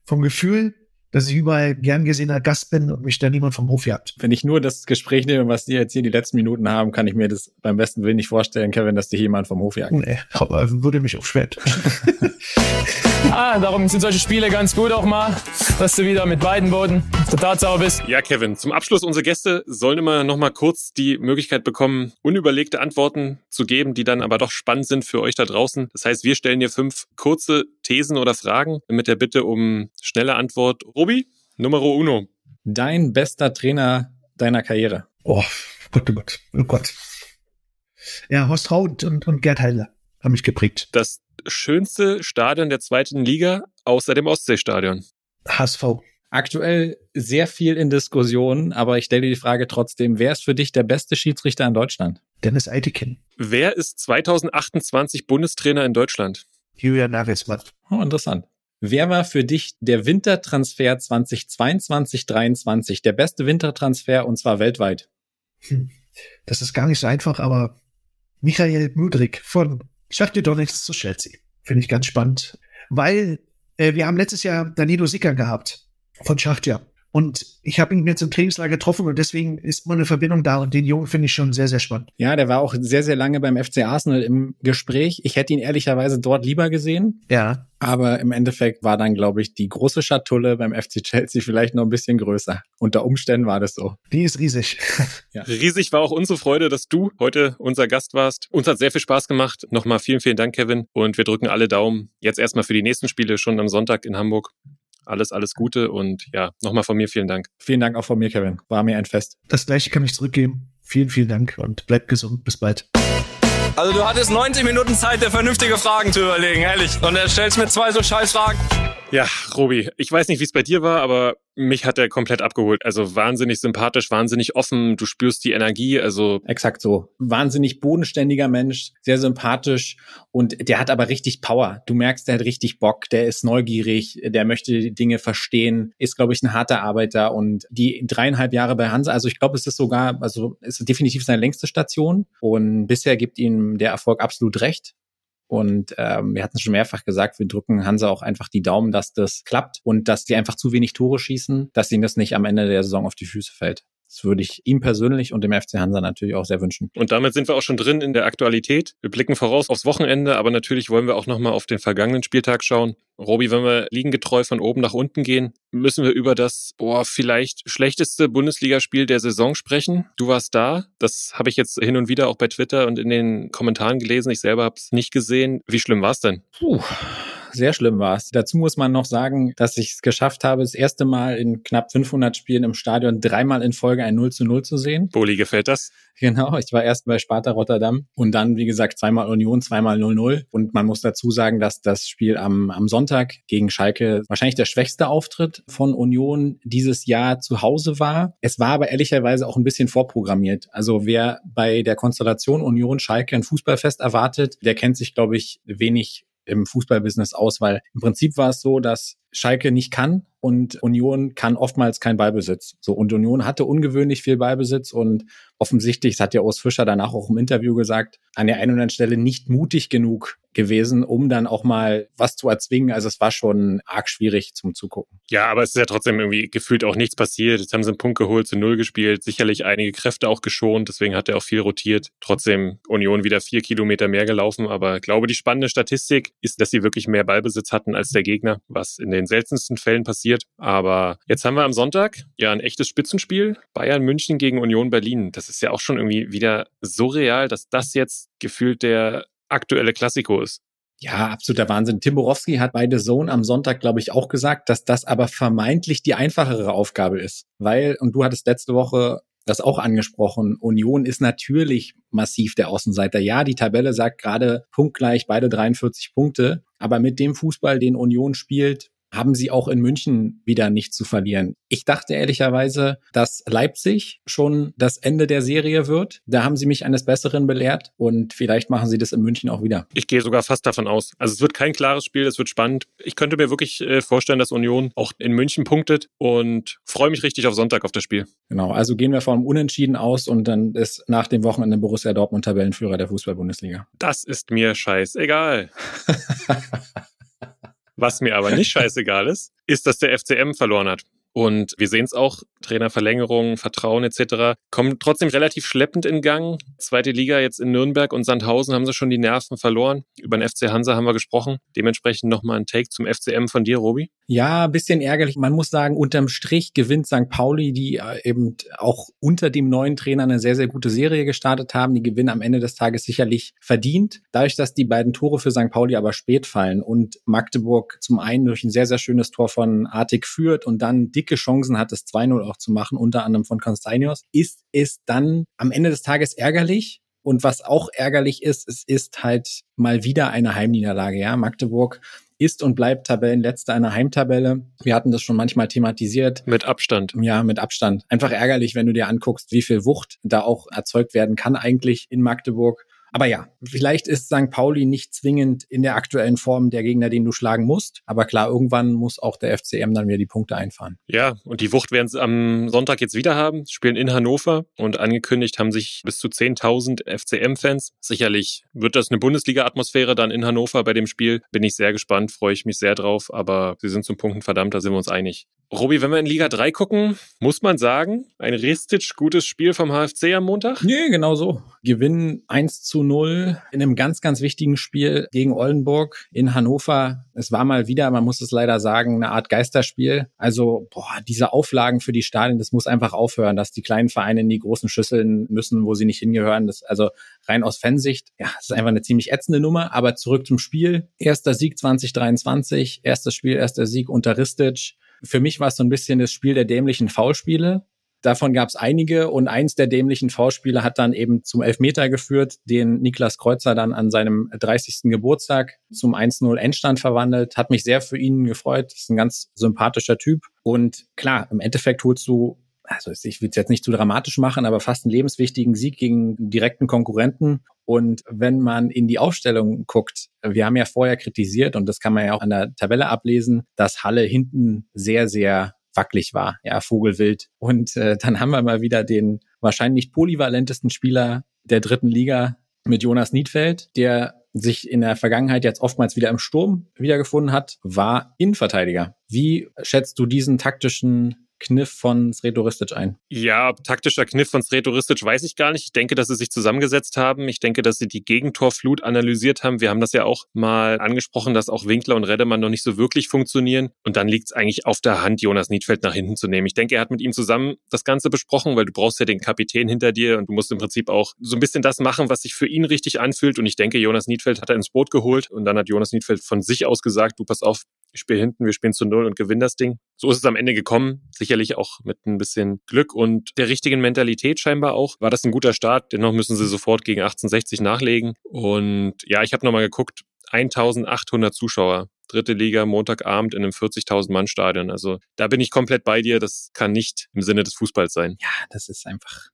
vom Gefühl, dass ich überall gern gesehener Gast bin und mich da niemand vom Hof jagt. Wenn ich nur das Gespräch nehme, was die jetzt hier die letzten Minuten haben, kann ich mir das beim besten Willen nicht vorstellen, Kevin, dass dich jemand vom Hof jagt. Nee, aber würde mich auch schwer. *laughs* ah, darum sind solche Spiele ganz gut auch mal, dass du wieder mit beiden Boden total sauber bist. Ja, Kevin, zum Abschluss unsere Gäste sollen immer noch mal kurz die Möglichkeit bekommen, unüberlegte Antworten zu geben, die dann aber doch spannend sind für euch da draußen. Das heißt, wir stellen dir fünf kurze Thesen oder Fragen mit der Bitte um schnelle Antwort. Robi, Numero uno. Dein bester Trainer deiner Karriere. Oh Gott, oh Gott, oh Gott. Ja, Horst Haut und, und Gerd Heiler haben mich geprägt. Das schönste Stadion der zweiten Liga außer dem Ostseestadion? HSV. Aktuell sehr viel in Diskussion, aber ich stelle die Frage trotzdem, wer ist für dich der beste Schiedsrichter in Deutschland? Dennis Eitekin. Wer ist 2028 Bundestrainer in Deutschland? Julian Nagelsmann. Oh, interessant. Wer war für dich der Wintertransfer 2022-23, der beste Wintertransfer und zwar weltweit? Hm. Das ist gar nicht so einfach, aber Michael Mudrik von Shakhtar Donetsk zu Chelsea. Finde ich ganz spannend, weil äh, wir haben letztes Jahr Danilo Sicker gehabt von Schachtja. Und ich habe ihn jetzt im Trainingslager getroffen und deswegen ist mal eine Verbindung da und den Jungen finde ich schon sehr, sehr spannend. Ja, der war auch sehr, sehr lange beim FC Arsenal im Gespräch. Ich hätte ihn ehrlicherweise dort lieber gesehen. Ja. Aber im Endeffekt war dann, glaube ich, die große Schatulle beim FC Chelsea vielleicht noch ein bisschen größer. Unter Umständen war das so. Die ist riesig. *laughs* ja. Riesig war auch unsere Freude, dass du heute unser Gast warst. Uns hat sehr viel Spaß gemacht. Nochmal vielen, vielen Dank, Kevin. Und wir drücken alle Daumen. Jetzt erstmal für die nächsten Spiele schon am Sonntag in Hamburg alles, alles Gute und ja, nochmal von mir vielen Dank. Vielen Dank auch von mir, Kevin. War mir ein Fest. Das gleiche kann ich zurückgeben. Vielen, vielen Dank und bleibt gesund. Bis bald. Also du hattest 90 Minuten Zeit, dir vernünftige Fragen zu überlegen, ehrlich. Und er stellst mir zwei so scheiß Fragen. Ja, Robi, ich weiß nicht, wie es bei dir war, aber mich hat er komplett abgeholt. Also wahnsinnig sympathisch, wahnsinnig offen, du spürst die Energie, also. Exakt so. Wahnsinnig bodenständiger Mensch, sehr sympathisch und der hat aber richtig Power. Du merkst, der hat richtig Bock, der ist neugierig, der möchte Dinge verstehen, ist, glaube ich, ein harter Arbeiter und die dreieinhalb Jahre bei Hansa, also ich glaube, es ist sogar, also es ist definitiv seine längste Station und bisher gibt ihm der Erfolg absolut recht. Und ähm, wir hatten es schon mehrfach gesagt, wir drücken Hansa auch einfach die Daumen, dass das klappt und dass die einfach zu wenig Tore schießen, dass ihnen das nicht am Ende der Saison auf die Füße fällt. Das würde ich ihm persönlich und dem FC Hansa natürlich auch sehr wünschen. Und damit sind wir auch schon drin in der Aktualität. Wir blicken voraus aufs Wochenende, aber natürlich wollen wir auch nochmal auf den vergangenen Spieltag schauen. Robi, wenn wir liegengetreu von oben nach unten gehen, müssen wir über das, boah, vielleicht schlechteste Bundesligaspiel der Saison sprechen. Du warst da. Das habe ich jetzt hin und wieder auch bei Twitter und in den Kommentaren gelesen. Ich selber habe es nicht gesehen. Wie schlimm war es denn? Puh sehr schlimm war es. Dazu muss man noch sagen, dass ich es geschafft habe, das erste Mal in knapp 500 Spielen im Stadion dreimal in Folge ein 0 zu 0 zu sehen. Boli, gefällt das? Genau, ich war erst bei Sparta Rotterdam und dann, wie gesagt, zweimal Union, zweimal 0-0. Und man muss dazu sagen, dass das Spiel am, am Sonntag gegen Schalke wahrscheinlich der schwächste Auftritt von Union dieses Jahr zu Hause war. Es war aber ehrlicherweise auch ein bisschen vorprogrammiert. Also wer bei der Konstellation Union Schalke ein Fußballfest erwartet, der kennt sich, glaube ich, wenig im Fußballbusiness aus, weil im Prinzip war es so, dass Schalke nicht kann und Union kann oftmals kein Ballbesitz. So und Union hatte ungewöhnlich viel Ballbesitz und offensichtlich, das hat ja Urs Fischer danach auch im Interview gesagt, an der einen oder anderen Stelle nicht mutig genug gewesen, um dann auch mal was zu erzwingen. Also es war schon arg schwierig zum Zugucken. Ja, aber es ist ja trotzdem irgendwie gefühlt auch nichts passiert. Jetzt haben sie einen Punkt geholt, zu Null gespielt, sicherlich einige Kräfte auch geschont, deswegen hat er auch viel rotiert. Trotzdem Union wieder vier Kilometer mehr gelaufen, aber ich glaube, die spannende Statistik ist, dass sie wirklich mehr Ballbesitz hatten als der Gegner, was in den seltensten Fällen passiert. Aber jetzt haben wir am Sonntag ja ein echtes Spitzenspiel. Bayern München gegen Union Berlin. Das ist ja auch schon irgendwie wieder surreal, dass das jetzt gefühlt der aktuelle Klassiko ist. Ja, absoluter Wahnsinn. Tim Borowski hat bei The Zone am Sonntag, glaube ich, auch gesagt, dass das aber vermeintlich die einfachere Aufgabe ist. Weil, und du hattest letzte Woche das auch angesprochen, Union ist natürlich massiv der Außenseiter. Ja, die Tabelle sagt gerade punktgleich, beide 43 Punkte. Aber mit dem Fußball, den Union spielt, haben sie auch in München wieder nicht zu verlieren. Ich dachte ehrlicherweise, dass Leipzig schon das Ende der Serie wird. Da haben sie mich eines Besseren belehrt und vielleicht machen sie das in München auch wieder. Ich gehe sogar fast davon aus. Also es wird kein klares Spiel, es wird spannend. Ich könnte mir wirklich äh, vorstellen, dass Union auch in München punktet und freue mich richtig auf Sonntag auf das Spiel. Genau, also gehen wir vom Unentschieden aus und dann ist nach dem Wochenende Borussia Dortmund Tabellenführer der Fußball-Bundesliga. Das ist mir scheißegal. *laughs* Was mir aber nicht *laughs* scheißegal ist, ist, dass der FCM verloren hat. Und wir sehen es auch, Trainerverlängerung, Vertrauen etc. kommen trotzdem relativ schleppend in Gang. Zweite Liga jetzt in Nürnberg und Sandhausen haben sie schon die Nerven verloren. Über den FC Hansa haben wir gesprochen. Dementsprechend nochmal ein Take zum FCM von dir, Robi. Ja, bisschen ärgerlich. Man muss sagen, unterm Strich gewinnt St. Pauli, die äh, eben auch unter dem neuen Trainer eine sehr, sehr gute Serie gestartet haben. Die gewinnen am Ende des Tages sicherlich verdient. Dadurch, dass die beiden Tore für St. Pauli aber spät fallen und Magdeburg zum einen durch ein sehr, sehr schönes Tor von Artig führt und dann dicke Chancen hat, das 2-0 auch zu machen, unter anderem von Constanios, ist es dann am Ende des Tages ärgerlich, und was auch ärgerlich ist, es ist halt mal wieder eine Heimniederlage. Ja, Magdeburg ist und bleibt Tabellenletzter einer Heimtabelle. Wir hatten das schon manchmal thematisiert. Mit Abstand. Ja, mit Abstand. Einfach ärgerlich, wenn du dir anguckst, wie viel Wucht da auch erzeugt werden kann eigentlich in Magdeburg. Aber ja, vielleicht ist St. Pauli nicht zwingend in der aktuellen Form der Gegner, den du schlagen musst. Aber klar, irgendwann muss auch der FCM dann wieder die Punkte einfahren. Ja, und die Wucht werden sie am Sonntag jetzt wieder haben. Spielen in Hannover und angekündigt haben sich bis zu 10.000 FCM-Fans. Sicherlich wird das eine Bundesliga-Atmosphäre dann in Hannover bei dem Spiel. Bin ich sehr gespannt, freue ich mich sehr drauf. Aber sie sind zum Punkten verdammt, da sind wir uns einig. Robi, wenn wir in Liga 3 gucken, muss man sagen, ein Ristic gutes Spiel vom HFC am Montag? Nee, genau so. Gewinnen 1 zu 0 in einem ganz, ganz wichtigen Spiel gegen Oldenburg in Hannover. Es war mal wieder, man muss es leider sagen, eine Art Geisterspiel. Also, boah, diese Auflagen für die Stadien, das muss einfach aufhören, dass die kleinen Vereine in die großen Schüsseln müssen, wo sie nicht hingehören. Das, also rein aus Fansicht, ja, das ist einfach eine ziemlich ätzende Nummer. Aber zurück zum Spiel. Erster Sieg 2023, erstes Spiel, erster Sieg unter Ristic. Für mich war es so ein bisschen das Spiel der dämlichen Foulspiele. Davon gab es einige und eins der dämlichen Foulspiele hat dann eben zum Elfmeter geführt, den Niklas Kreuzer dann an seinem 30. Geburtstag zum 1-0 Endstand verwandelt. Hat mich sehr für ihn gefreut. Ist ein ganz sympathischer Typ. Und klar, im Endeffekt holst du also ich will es jetzt nicht zu dramatisch machen, aber fast einen lebenswichtigen Sieg gegen direkten Konkurrenten. Und wenn man in die Aufstellung guckt, wir haben ja vorher kritisiert und das kann man ja auch an der Tabelle ablesen, dass Halle hinten sehr, sehr wackelig war, ja, Vogelwild. Und äh, dann haben wir mal wieder den wahrscheinlich polyvalentesten Spieler der dritten Liga mit Jonas Niedfeld, der sich in der Vergangenheit jetzt oftmals wieder im Sturm wiedergefunden hat, war Innenverteidiger. Wie schätzt du diesen taktischen Kniff von Sretoristic ein? Ja, taktischer Kniff von Sretoristic weiß ich gar nicht. Ich denke, dass sie sich zusammengesetzt haben. Ich denke, dass sie die Gegentorflut analysiert haben. Wir haben das ja auch mal angesprochen, dass auch Winkler und Redemann noch nicht so wirklich funktionieren. Und dann liegt es eigentlich auf der Hand, Jonas Niedfeld nach hinten zu nehmen. Ich denke, er hat mit ihm zusammen das Ganze besprochen, weil du brauchst ja den Kapitän hinter dir und du musst im Prinzip auch so ein bisschen das machen, was sich für ihn richtig anfühlt. Und ich denke, Jonas Niedfeld hat er ins Boot geholt und dann hat Jonas Niedfeld von sich aus gesagt, du pass auf, ich spiele hinten, wir spielen zu Null und gewinnen das Ding. So ist es am Ende gekommen. Sicherlich auch mit ein bisschen Glück und der richtigen Mentalität scheinbar auch. War das ein guter Start. Dennoch müssen sie sofort gegen 1860 nachlegen. Und ja, ich habe nochmal geguckt. 1800 Zuschauer. Dritte Liga, Montagabend in einem 40.000 Mann Stadion. Also da bin ich komplett bei dir. Das kann nicht im Sinne des Fußballs sein. Ja, das ist einfach,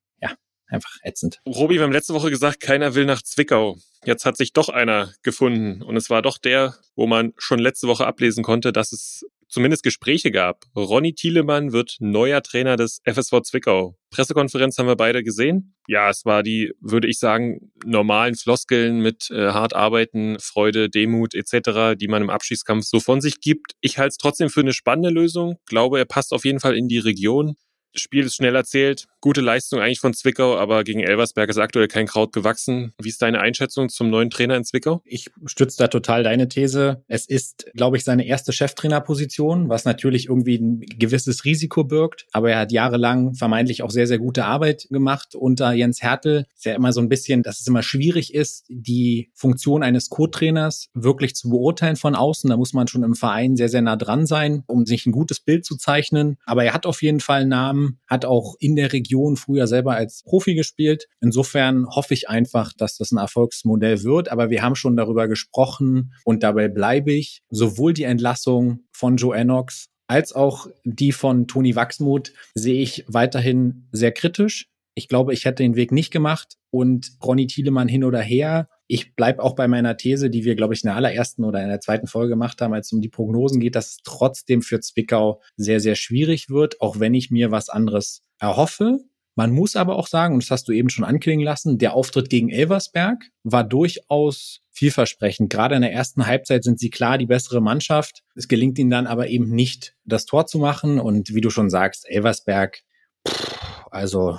einfach ätzend. Robi, wir haben letzte Woche gesagt, keiner will nach Zwickau. Jetzt hat sich doch einer gefunden und es war doch der, wo man schon letzte Woche ablesen konnte, dass es zumindest Gespräche gab. Ronny Thielemann wird neuer Trainer des FSV Zwickau. Pressekonferenz haben wir beide gesehen. Ja, es war die, würde ich sagen, normalen Floskeln mit äh, hart arbeiten, Freude, Demut etc., die man im Abschiedskampf so von sich gibt. Ich halte es trotzdem für eine spannende Lösung. Glaube, er passt auf jeden Fall in die Region. Spiel ist schnell erzählt. Gute Leistung eigentlich von Zwickau, aber gegen Elversberg ist aktuell kein Kraut gewachsen. Wie ist deine Einschätzung zum neuen Trainer in Zwickau? Ich stütze da total deine These. Es ist, glaube ich, seine erste Cheftrainerposition, was natürlich irgendwie ein gewisses Risiko birgt. Aber er hat jahrelang vermeintlich auch sehr, sehr gute Arbeit gemacht unter Jens Hertel. Ist ja immer so ein bisschen, dass es immer schwierig ist, die Funktion eines Co-Trainers wirklich zu beurteilen von außen. Da muss man schon im Verein sehr, sehr nah dran sein, um sich ein gutes Bild zu zeichnen. Aber er hat auf jeden Fall einen Namen, hat auch in der Region Region, früher selber als Profi gespielt. Insofern hoffe ich einfach, dass das ein Erfolgsmodell wird. Aber wir haben schon darüber gesprochen und dabei bleibe ich. Sowohl die Entlassung von Joe Enox als auch die von Toni Wachsmuth sehe ich weiterhin sehr kritisch. Ich glaube, ich hätte den Weg nicht gemacht und Ronny Thielemann hin oder her. Ich bleibe auch bei meiner These, die wir, glaube ich, in der allerersten oder in der zweiten Folge gemacht haben, als es um die Prognosen geht, dass es trotzdem für Zwickau sehr, sehr schwierig wird, auch wenn ich mir was anderes erhoffe. Man muss aber auch sagen, und das hast du eben schon anklingen lassen, der Auftritt gegen Elversberg war durchaus vielversprechend. Gerade in der ersten Halbzeit sind sie klar die bessere Mannschaft. Es gelingt ihnen dann aber eben nicht, das Tor zu machen. Und wie du schon sagst, Elversberg, pff, also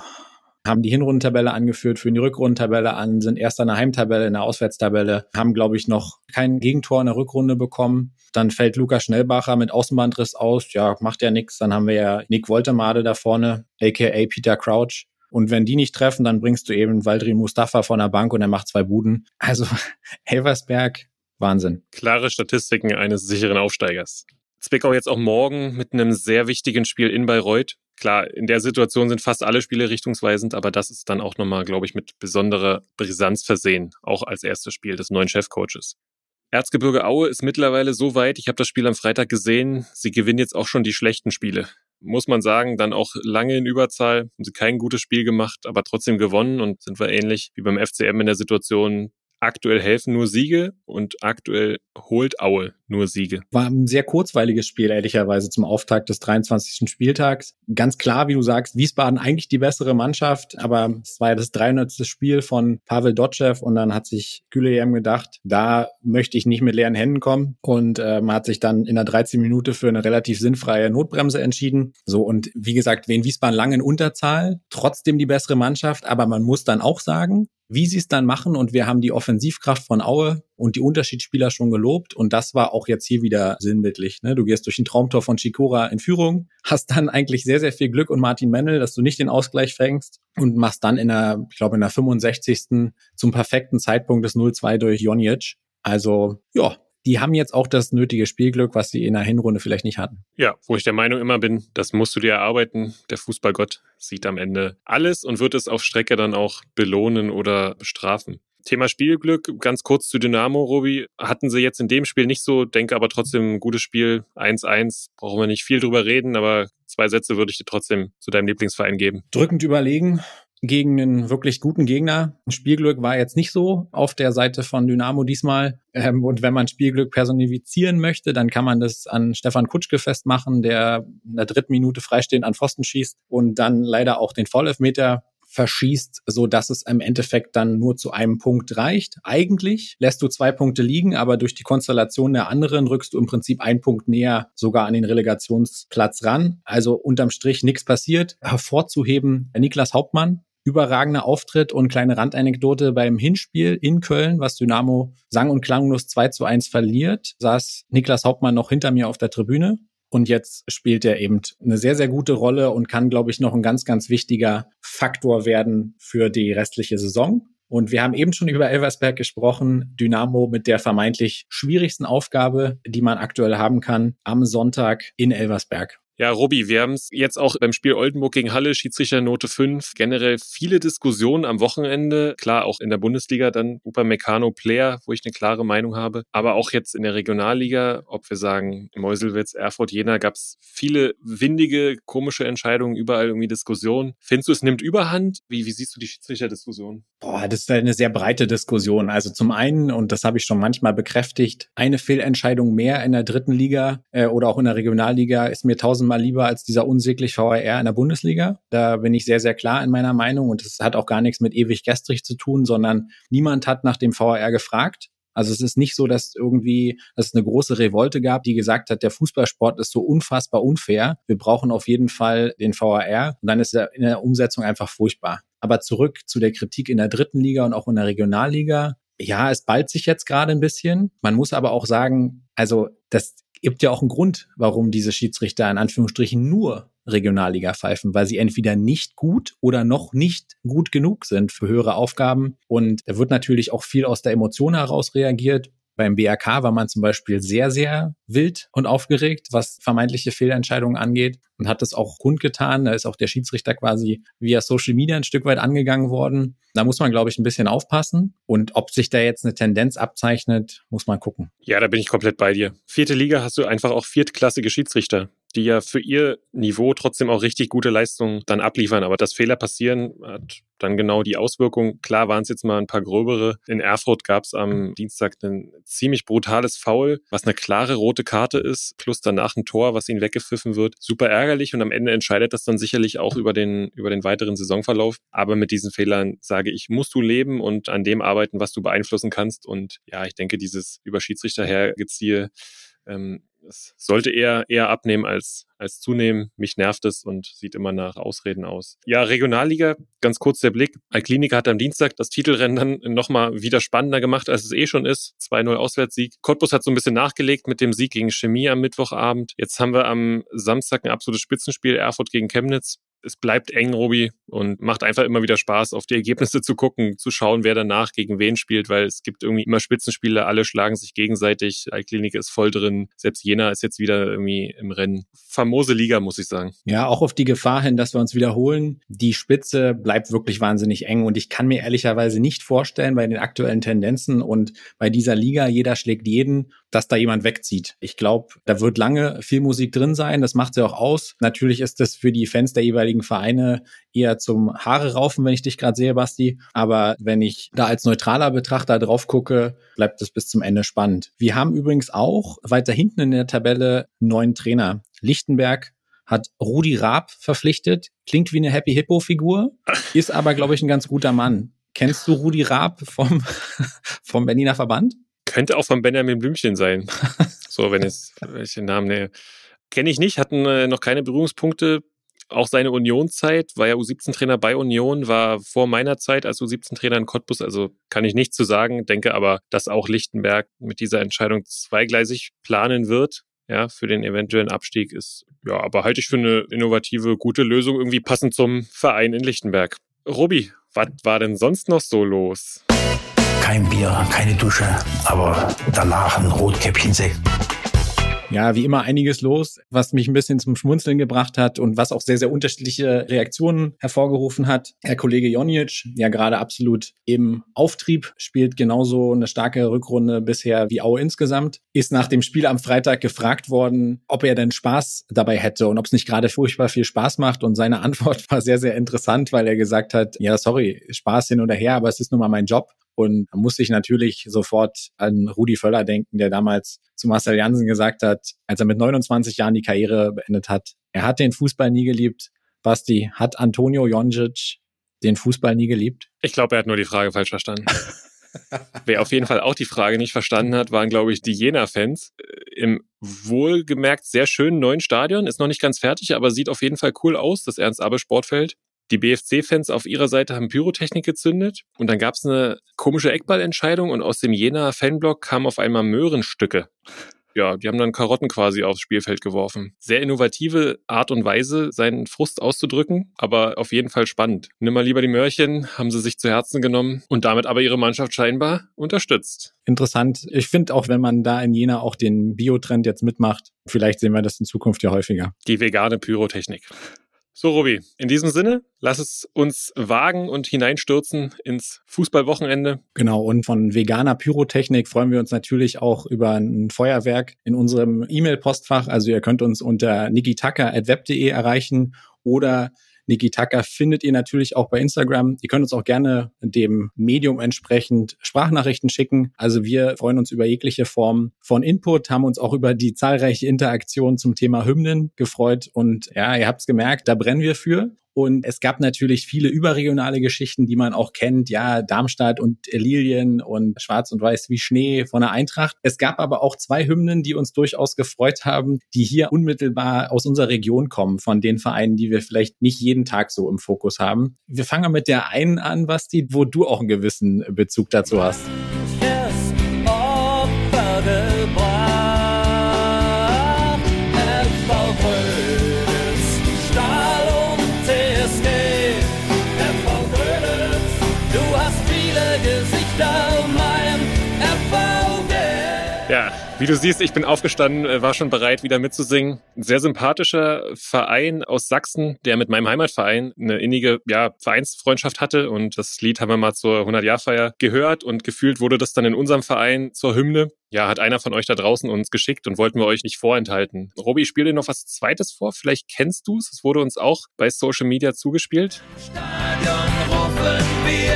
haben die Hinrundentabelle angeführt, führen die Rückrundentabelle an, sind erst in der Heimtabelle, in der Auswärtstabelle, haben, glaube ich, noch kein Gegentor in der Rückrunde bekommen. Dann fällt Lukas Schnellbacher mit Außenbandriss aus. Ja, macht ja nichts. Dann haben wir ja Nick Woltemade da vorne, aka Peter Crouch. Und wenn die nicht treffen, dann bringst du eben Waldrin Mustafa von der Bank und er macht zwei Buden. Also *laughs* Elversberg, Wahnsinn. Klare Statistiken eines sicheren Aufsteigers. Zwickau jetzt auch morgen mit einem sehr wichtigen Spiel in Bayreuth. Klar, in der Situation sind fast alle Spiele richtungsweisend, aber das ist dann auch nochmal, glaube ich, mit besonderer Brisanz versehen, auch als erstes Spiel des neuen Chefcoaches. Erzgebirge Aue ist mittlerweile so weit, ich habe das Spiel am Freitag gesehen, sie gewinnen jetzt auch schon die schlechten Spiele. Muss man sagen, dann auch lange in Überzahl, haben sie kein gutes Spiel gemacht, aber trotzdem gewonnen und sind wir ähnlich wie beim FCM in der Situation, aktuell helfen nur Siege und aktuell holt Aue nur Siege. War ein sehr kurzweiliges Spiel, ehrlicherweise, zum Auftakt des 23. Spieltags. Ganz klar, wie du sagst, Wiesbaden eigentlich die bessere Mannschaft, aber es war ja das 300. Spiel von Pavel Dotschew und dann hat sich Gülejem gedacht, da möchte ich nicht mit leeren Händen kommen und äh, man hat sich dann in der 13 Minute für eine relativ sinnfreie Notbremse entschieden. So und wie gesagt, wen Wiesbaden lange in Unterzahl, trotzdem die bessere Mannschaft, aber man muss dann auch sagen, wie sie es dann machen und wir haben die Offensivkraft von Aue und die Unterschiedsspieler schon gelobt und das war auch jetzt hier wieder sinnbildlich. Ne? Du gehst durch ein Traumtor von Chikora in Führung, hast dann eigentlich sehr, sehr viel Glück und Martin Mendel, dass du nicht den Ausgleich fängst und machst dann in der, ich glaube in der 65. zum perfekten Zeitpunkt des 0-2 durch Jonic. Also ja, die haben jetzt auch das nötige Spielglück, was sie in der Hinrunde vielleicht nicht hatten. Ja, wo ich der Meinung immer bin, das musst du dir erarbeiten. Der Fußballgott sieht am Ende alles und wird es auf Strecke dann auch belohnen oder bestrafen. Thema Spielglück, ganz kurz zu Dynamo, Robi. Hatten sie jetzt in dem Spiel nicht so, denke aber trotzdem ein gutes Spiel. 1-1, brauchen wir nicht viel drüber reden, aber zwei Sätze würde ich dir trotzdem zu deinem Lieblingsverein geben. Drückend überlegen, gegen einen wirklich guten Gegner. Spielglück war jetzt nicht so auf der Seite von Dynamo diesmal. Ähm, und wenn man Spielglück personifizieren möchte, dann kann man das an Stefan Kutschke festmachen, der in der dritten Minute freistehend an Pfosten schießt und dann leider auch den Vollelfmeter verschießt, so dass es im Endeffekt dann nur zu einem Punkt reicht. Eigentlich lässt du zwei Punkte liegen, aber durch die Konstellation der anderen rückst du im Prinzip einen Punkt näher sogar an den Relegationsplatz ran. Also unterm Strich nichts passiert. Hervorzuheben Niklas Hauptmann, überragender Auftritt und kleine Randanekdote beim Hinspiel in Köln, was Dynamo sang- und klanglos 2 zu 1 verliert, saß Niklas Hauptmann noch hinter mir auf der Tribüne. Und jetzt spielt er eben eine sehr, sehr gute Rolle und kann, glaube ich, noch ein ganz, ganz wichtiger Faktor werden für die restliche Saison. Und wir haben eben schon über Elversberg gesprochen. Dynamo mit der vermeintlich schwierigsten Aufgabe, die man aktuell haben kann, am Sonntag in Elversberg. Ja, Robby, wir haben es jetzt auch beim Spiel Oldenburg gegen Halle, Schiedsrichternote 5, generell viele Diskussionen am Wochenende. Klar, auch in der Bundesliga dann Upamecano Player, wo ich eine klare Meinung habe. Aber auch jetzt in der Regionalliga, ob wir sagen Meuselwitz, Erfurt, Jena, gab es viele windige, komische Entscheidungen, überall irgendwie Diskussionen. Findest du, es nimmt Überhand? Wie, wie siehst du die Schiedsrichterdiskussion? Boah, das ist eine sehr breite Diskussion. Also zum einen, und das habe ich schon manchmal bekräftigt, eine Fehlentscheidung mehr in der dritten Liga äh, oder auch in der Regionalliga ist mir tausend tausendmal lieber als dieser unsäglich VRR in der Bundesliga. Da bin ich sehr, sehr klar in meiner Meinung und es hat auch gar nichts mit ewig gestrig zu tun, sondern niemand hat nach dem VRR gefragt. Also es ist nicht so, dass irgendwie dass es eine große Revolte gab, die gesagt hat, der Fußballsport ist so unfassbar unfair. Wir brauchen auf jeden Fall den VAR. Und dann ist er in der Umsetzung einfach furchtbar. Aber zurück zu der Kritik in der dritten Liga und auch in der Regionalliga. Ja, es ballt sich jetzt gerade ein bisschen. Man muss aber auch sagen, also das gibt ja auch einen Grund, warum diese Schiedsrichter in Anführungsstrichen nur Regionalliga pfeifen, weil sie entweder nicht gut oder noch nicht gut genug sind für höhere Aufgaben. Und da wird natürlich auch viel aus der Emotion heraus reagiert. Beim BRK war man zum Beispiel sehr, sehr wild und aufgeregt, was vermeintliche Fehlentscheidungen angeht und hat das auch kundgetan. Da ist auch der Schiedsrichter quasi via Social Media ein Stück weit angegangen worden. Da muss man, glaube ich, ein bisschen aufpassen. Und ob sich da jetzt eine Tendenz abzeichnet, muss man gucken. Ja, da bin ich komplett bei dir. Vierte Liga hast du einfach auch viertklassige Schiedsrichter die ja für ihr Niveau trotzdem auch richtig gute Leistungen dann abliefern. Aber dass Fehler passieren, hat dann genau die Auswirkung. Klar waren es jetzt mal ein paar gröbere. In Erfurt gab es am Dienstag ein ziemlich brutales Foul, was eine klare rote Karte ist, plus danach ein Tor, was ihnen weggepfiffen wird. Super ärgerlich und am Ende entscheidet das dann sicherlich auch über den, über den weiteren Saisonverlauf. Aber mit diesen Fehlern sage ich, musst du leben und an dem arbeiten, was du beeinflussen kannst. Und ja, ich denke, dieses über Schiedsrichter hergeziehe, ähm, es sollte eher, eher abnehmen als, als zunehmen. Mich nervt es und sieht immer nach Ausreden aus. Ja, Regionalliga, ganz kurz der Blick. Alklinika hat am Dienstag das Titelrennen dann nochmal wieder spannender gemacht, als es eh schon ist. 2-0 Auswärtssieg. Cottbus hat so ein bisschen nachgelegt mit dem Sieg gegen Chemie am Mittwochabend. Jetzt haben wir am Samstag ein absolutes Spitzenspiel, Erfurt gegen Chemnitz es bleibt eng, Robi, und macht einfach immer wieder Spaß, auf die Ergebnisse zu gucken, zu schauen, wer danach gegen wen spielt, weil es gibt irgendwie immer Spitzenspiele, alle schlagen sich gegenseitig. Altklinik ist voll drin. Selbst Jena ist jetzt wieder irgendwie im Rennen. Famose Liga, muss ich sagen. Ja, auch auf die Gefahr hin, dass wir uns wiederholen. Die Spitze bleibt wirklich wahnsinnig eng und ich kann mir ehrlicherweise nicht vorstellen, bei den aktuellen Tendenzen und bei dieser Liga, jeder schlägt jeden, dass da jemand wegzieht. Ich glaube, da wird lange viel Musik drin sein. Das macht sie auch aus. Natürlich ist das für die Fans der jeweiligen Vereine eher zum Haare raufen, wenn ich dich gerade sehe, Basti. Aber wenn ich da als neutraler Betrachter drauf gucke, bleibt es bis zum Ende spannend. Wir haben übrigens auch weiter hinten in der Tabelle neuen Trainer. Lichtenberg hat Rudi Raab verpflichtet. Klingt wie eine Happy Hippo Figur, ist aber, glaube ich, ein ganz guter Mann. Kennst du Rudi Raab vom, *laughs* vom Berliner Verband? Könnte auch von Benjamin Blümchen sein. *laughs* so, wenn ich, den Namen nähe. Kenne ich nicht, hatten äh, noch keine Berührungspunkte auch seine Union-Zeit, war ja U17-Trainer bei Union, war vor meiner Zeit als U17-Trainer in Cottbus, also kann ich nicht zu sagen, denke aber, dass auch Lichtenberg mit dieser Entscheidung zweigleisig planen wird. Ja, für den eventuellen Abstieg ist, ja, aber halte ich für eine innovative, gute Lösung, irgendwie passend zum Verein in Lichtenberg. Robi, was war denn sonst noch so los? Kein Bier, keine Dusche, aber danach ein Rotkäppchensekt. Ja, wie immer einiges los, was mich ein bisschen zum Schmunzeln gebracht hat und was auch sehr, sehr unterschiedliche Reaktionen hervorgerufen hat. Herr Kollege Jonic, ja gerade absolut im Auftrieb, spielt genauso eine starke Rückrunde bisher wie Aue insgesamt, ist nach dem Spiel am Freitag gefragt worden, ob er denn Spaß dabei hätte und ob es nicht gerade furchtbar viel Spaß macht. Und seine Antwort *laughs* war sehr, sehr interessant, weil er gesagt hat, ja, sorry, Spaß hin oder her, aber es ist nun mal mein Job. Und da muss ich natürlich sofort an Rudi Völler denken, der damals zu Marcel Jansen gesagt hat, als er mit 29 Jahren die Karriere beendet hat, er hat den Fußball nie geliebt. Basti, hat Antonio Jonjic den Fußball nie geliebt? Ich glaube, er hat nur die Frage falsch verstanden. *laughs* Wer auf jeden Fall auch die Frage nicht verstanden hat, waren, glaube ich, die Jena-Fans. Im wohlgemerkt sehr schönen neuen Stadion. Ist noch nicht ganz fertig, aber sieht auf jeden Fall cool aus, das Ernst-Abbe-Sportfeld. Die BFC-Fans auf ihrer Seite haben Pyrotechnik gezündet und dann gab es eine komische Eckballentscheidung und aus dem Jena-Fanblock kamen auf einmal Möhrenstücke. Ja, die haben dann Karotten quasi aufs Spielfeld geworfen. Sehr innovative Art und Weise, seinen Frust auszudrücken, aber auf jeden Fall spannend. Nimm mal lieber die Möhrchen, haben sie sich zu Herzen genommen und damit aber ihre Mannschaft scheinbar unterstützt. Interessant. Ich finde auch, wenn man da in Jena auch den Biotrend jetzt mitmacht, vielleicht sehen wir das in Zukunft ja häufiger. Die vegane Pyrotechnik. So, Robi, in diesem Sinne, lass es uns wagen und hineinstürzen ins Fußballwochenende. Genau, und von veganer Pyrotechnik freuen wir uns natürlich auch über ein Feuerwerk in unserem E-Mail-Postfach. Also ihr könnt uns unter nikitaka.web.de erreichen oder Niki Tucker findet ihr natürlich auch bei Instagram. Ihr könnt uns auch gerne dem Medium entsprechend Sprachnachrichten schicken. Also wir freuen uns über jegliche Form von Input, haben uns auch über die zahlreiche Interaktion zum Thema Hymnen gefreut. Und ja, ihr habt es gemerkt, da brennen wir für. Und es gab natürlich viele überregionale Geschichten, die man auch kennt. Ja, Darmstadt und Lilien und Schwarz und Weiß wie Schnee von der Eintracht. Es gab aber auch zwei Hymnen, die uns durchaus gefreut haben, die hier unmittelbar aus unserer Region kommen, von den Vereinen, die wir vielleicht nicht jeden Tag so im Fokus haben. Wir fangen mit der einen an, Basti, wo du auch einen gewissen Bezug dazu hast. Wie du siehst, ich bin aufgestanden, äh, war schon bereit, wieder mitzusingen. Ein sehr sympathischer Verein aus Sachsen, der mit meinem Heimatverein eine innige ja, Vereinsfreundschaft hatte. Und das Lied haben wir mal zur 100-Jahr-Feier gehört und gefühlt wurde das dann in unserem Verein zur Hymne. Ja, hat einer von euch da draußen uns geschickt und wollten wir euch nicht vorenthalten. Robi, ich spiele dir noch was Zweites vor. Vielleicht kennst du es. Es wurde uns auch bei Social Media zugespielt. Stadion rufen wir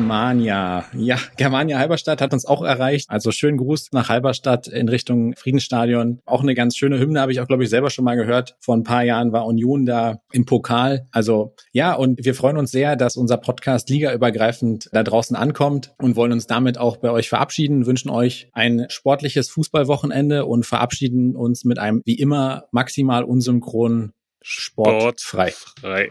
Germania. Ja, Germania Halberstadt hat uns auch erreicht. Also schönen Gruß nach Halberstadt in Richtung Friedensstadion. Auch eine ganz schöne Hymne, habe ich auch, glaube ich, selber schon mal gehört. Vor ein paar Jahren war Union da im Pokal. Also ja, und wir freuen uns sehr, dass unser Podcast ligaübergreifend da draußen ankommt und wollen uns damit auch bei euch verabschieden, wünschen euch ein sportliches Fußballwochenende und verabschieden uns mit einem wie immer maximal unsynchronen Sport frei. frei.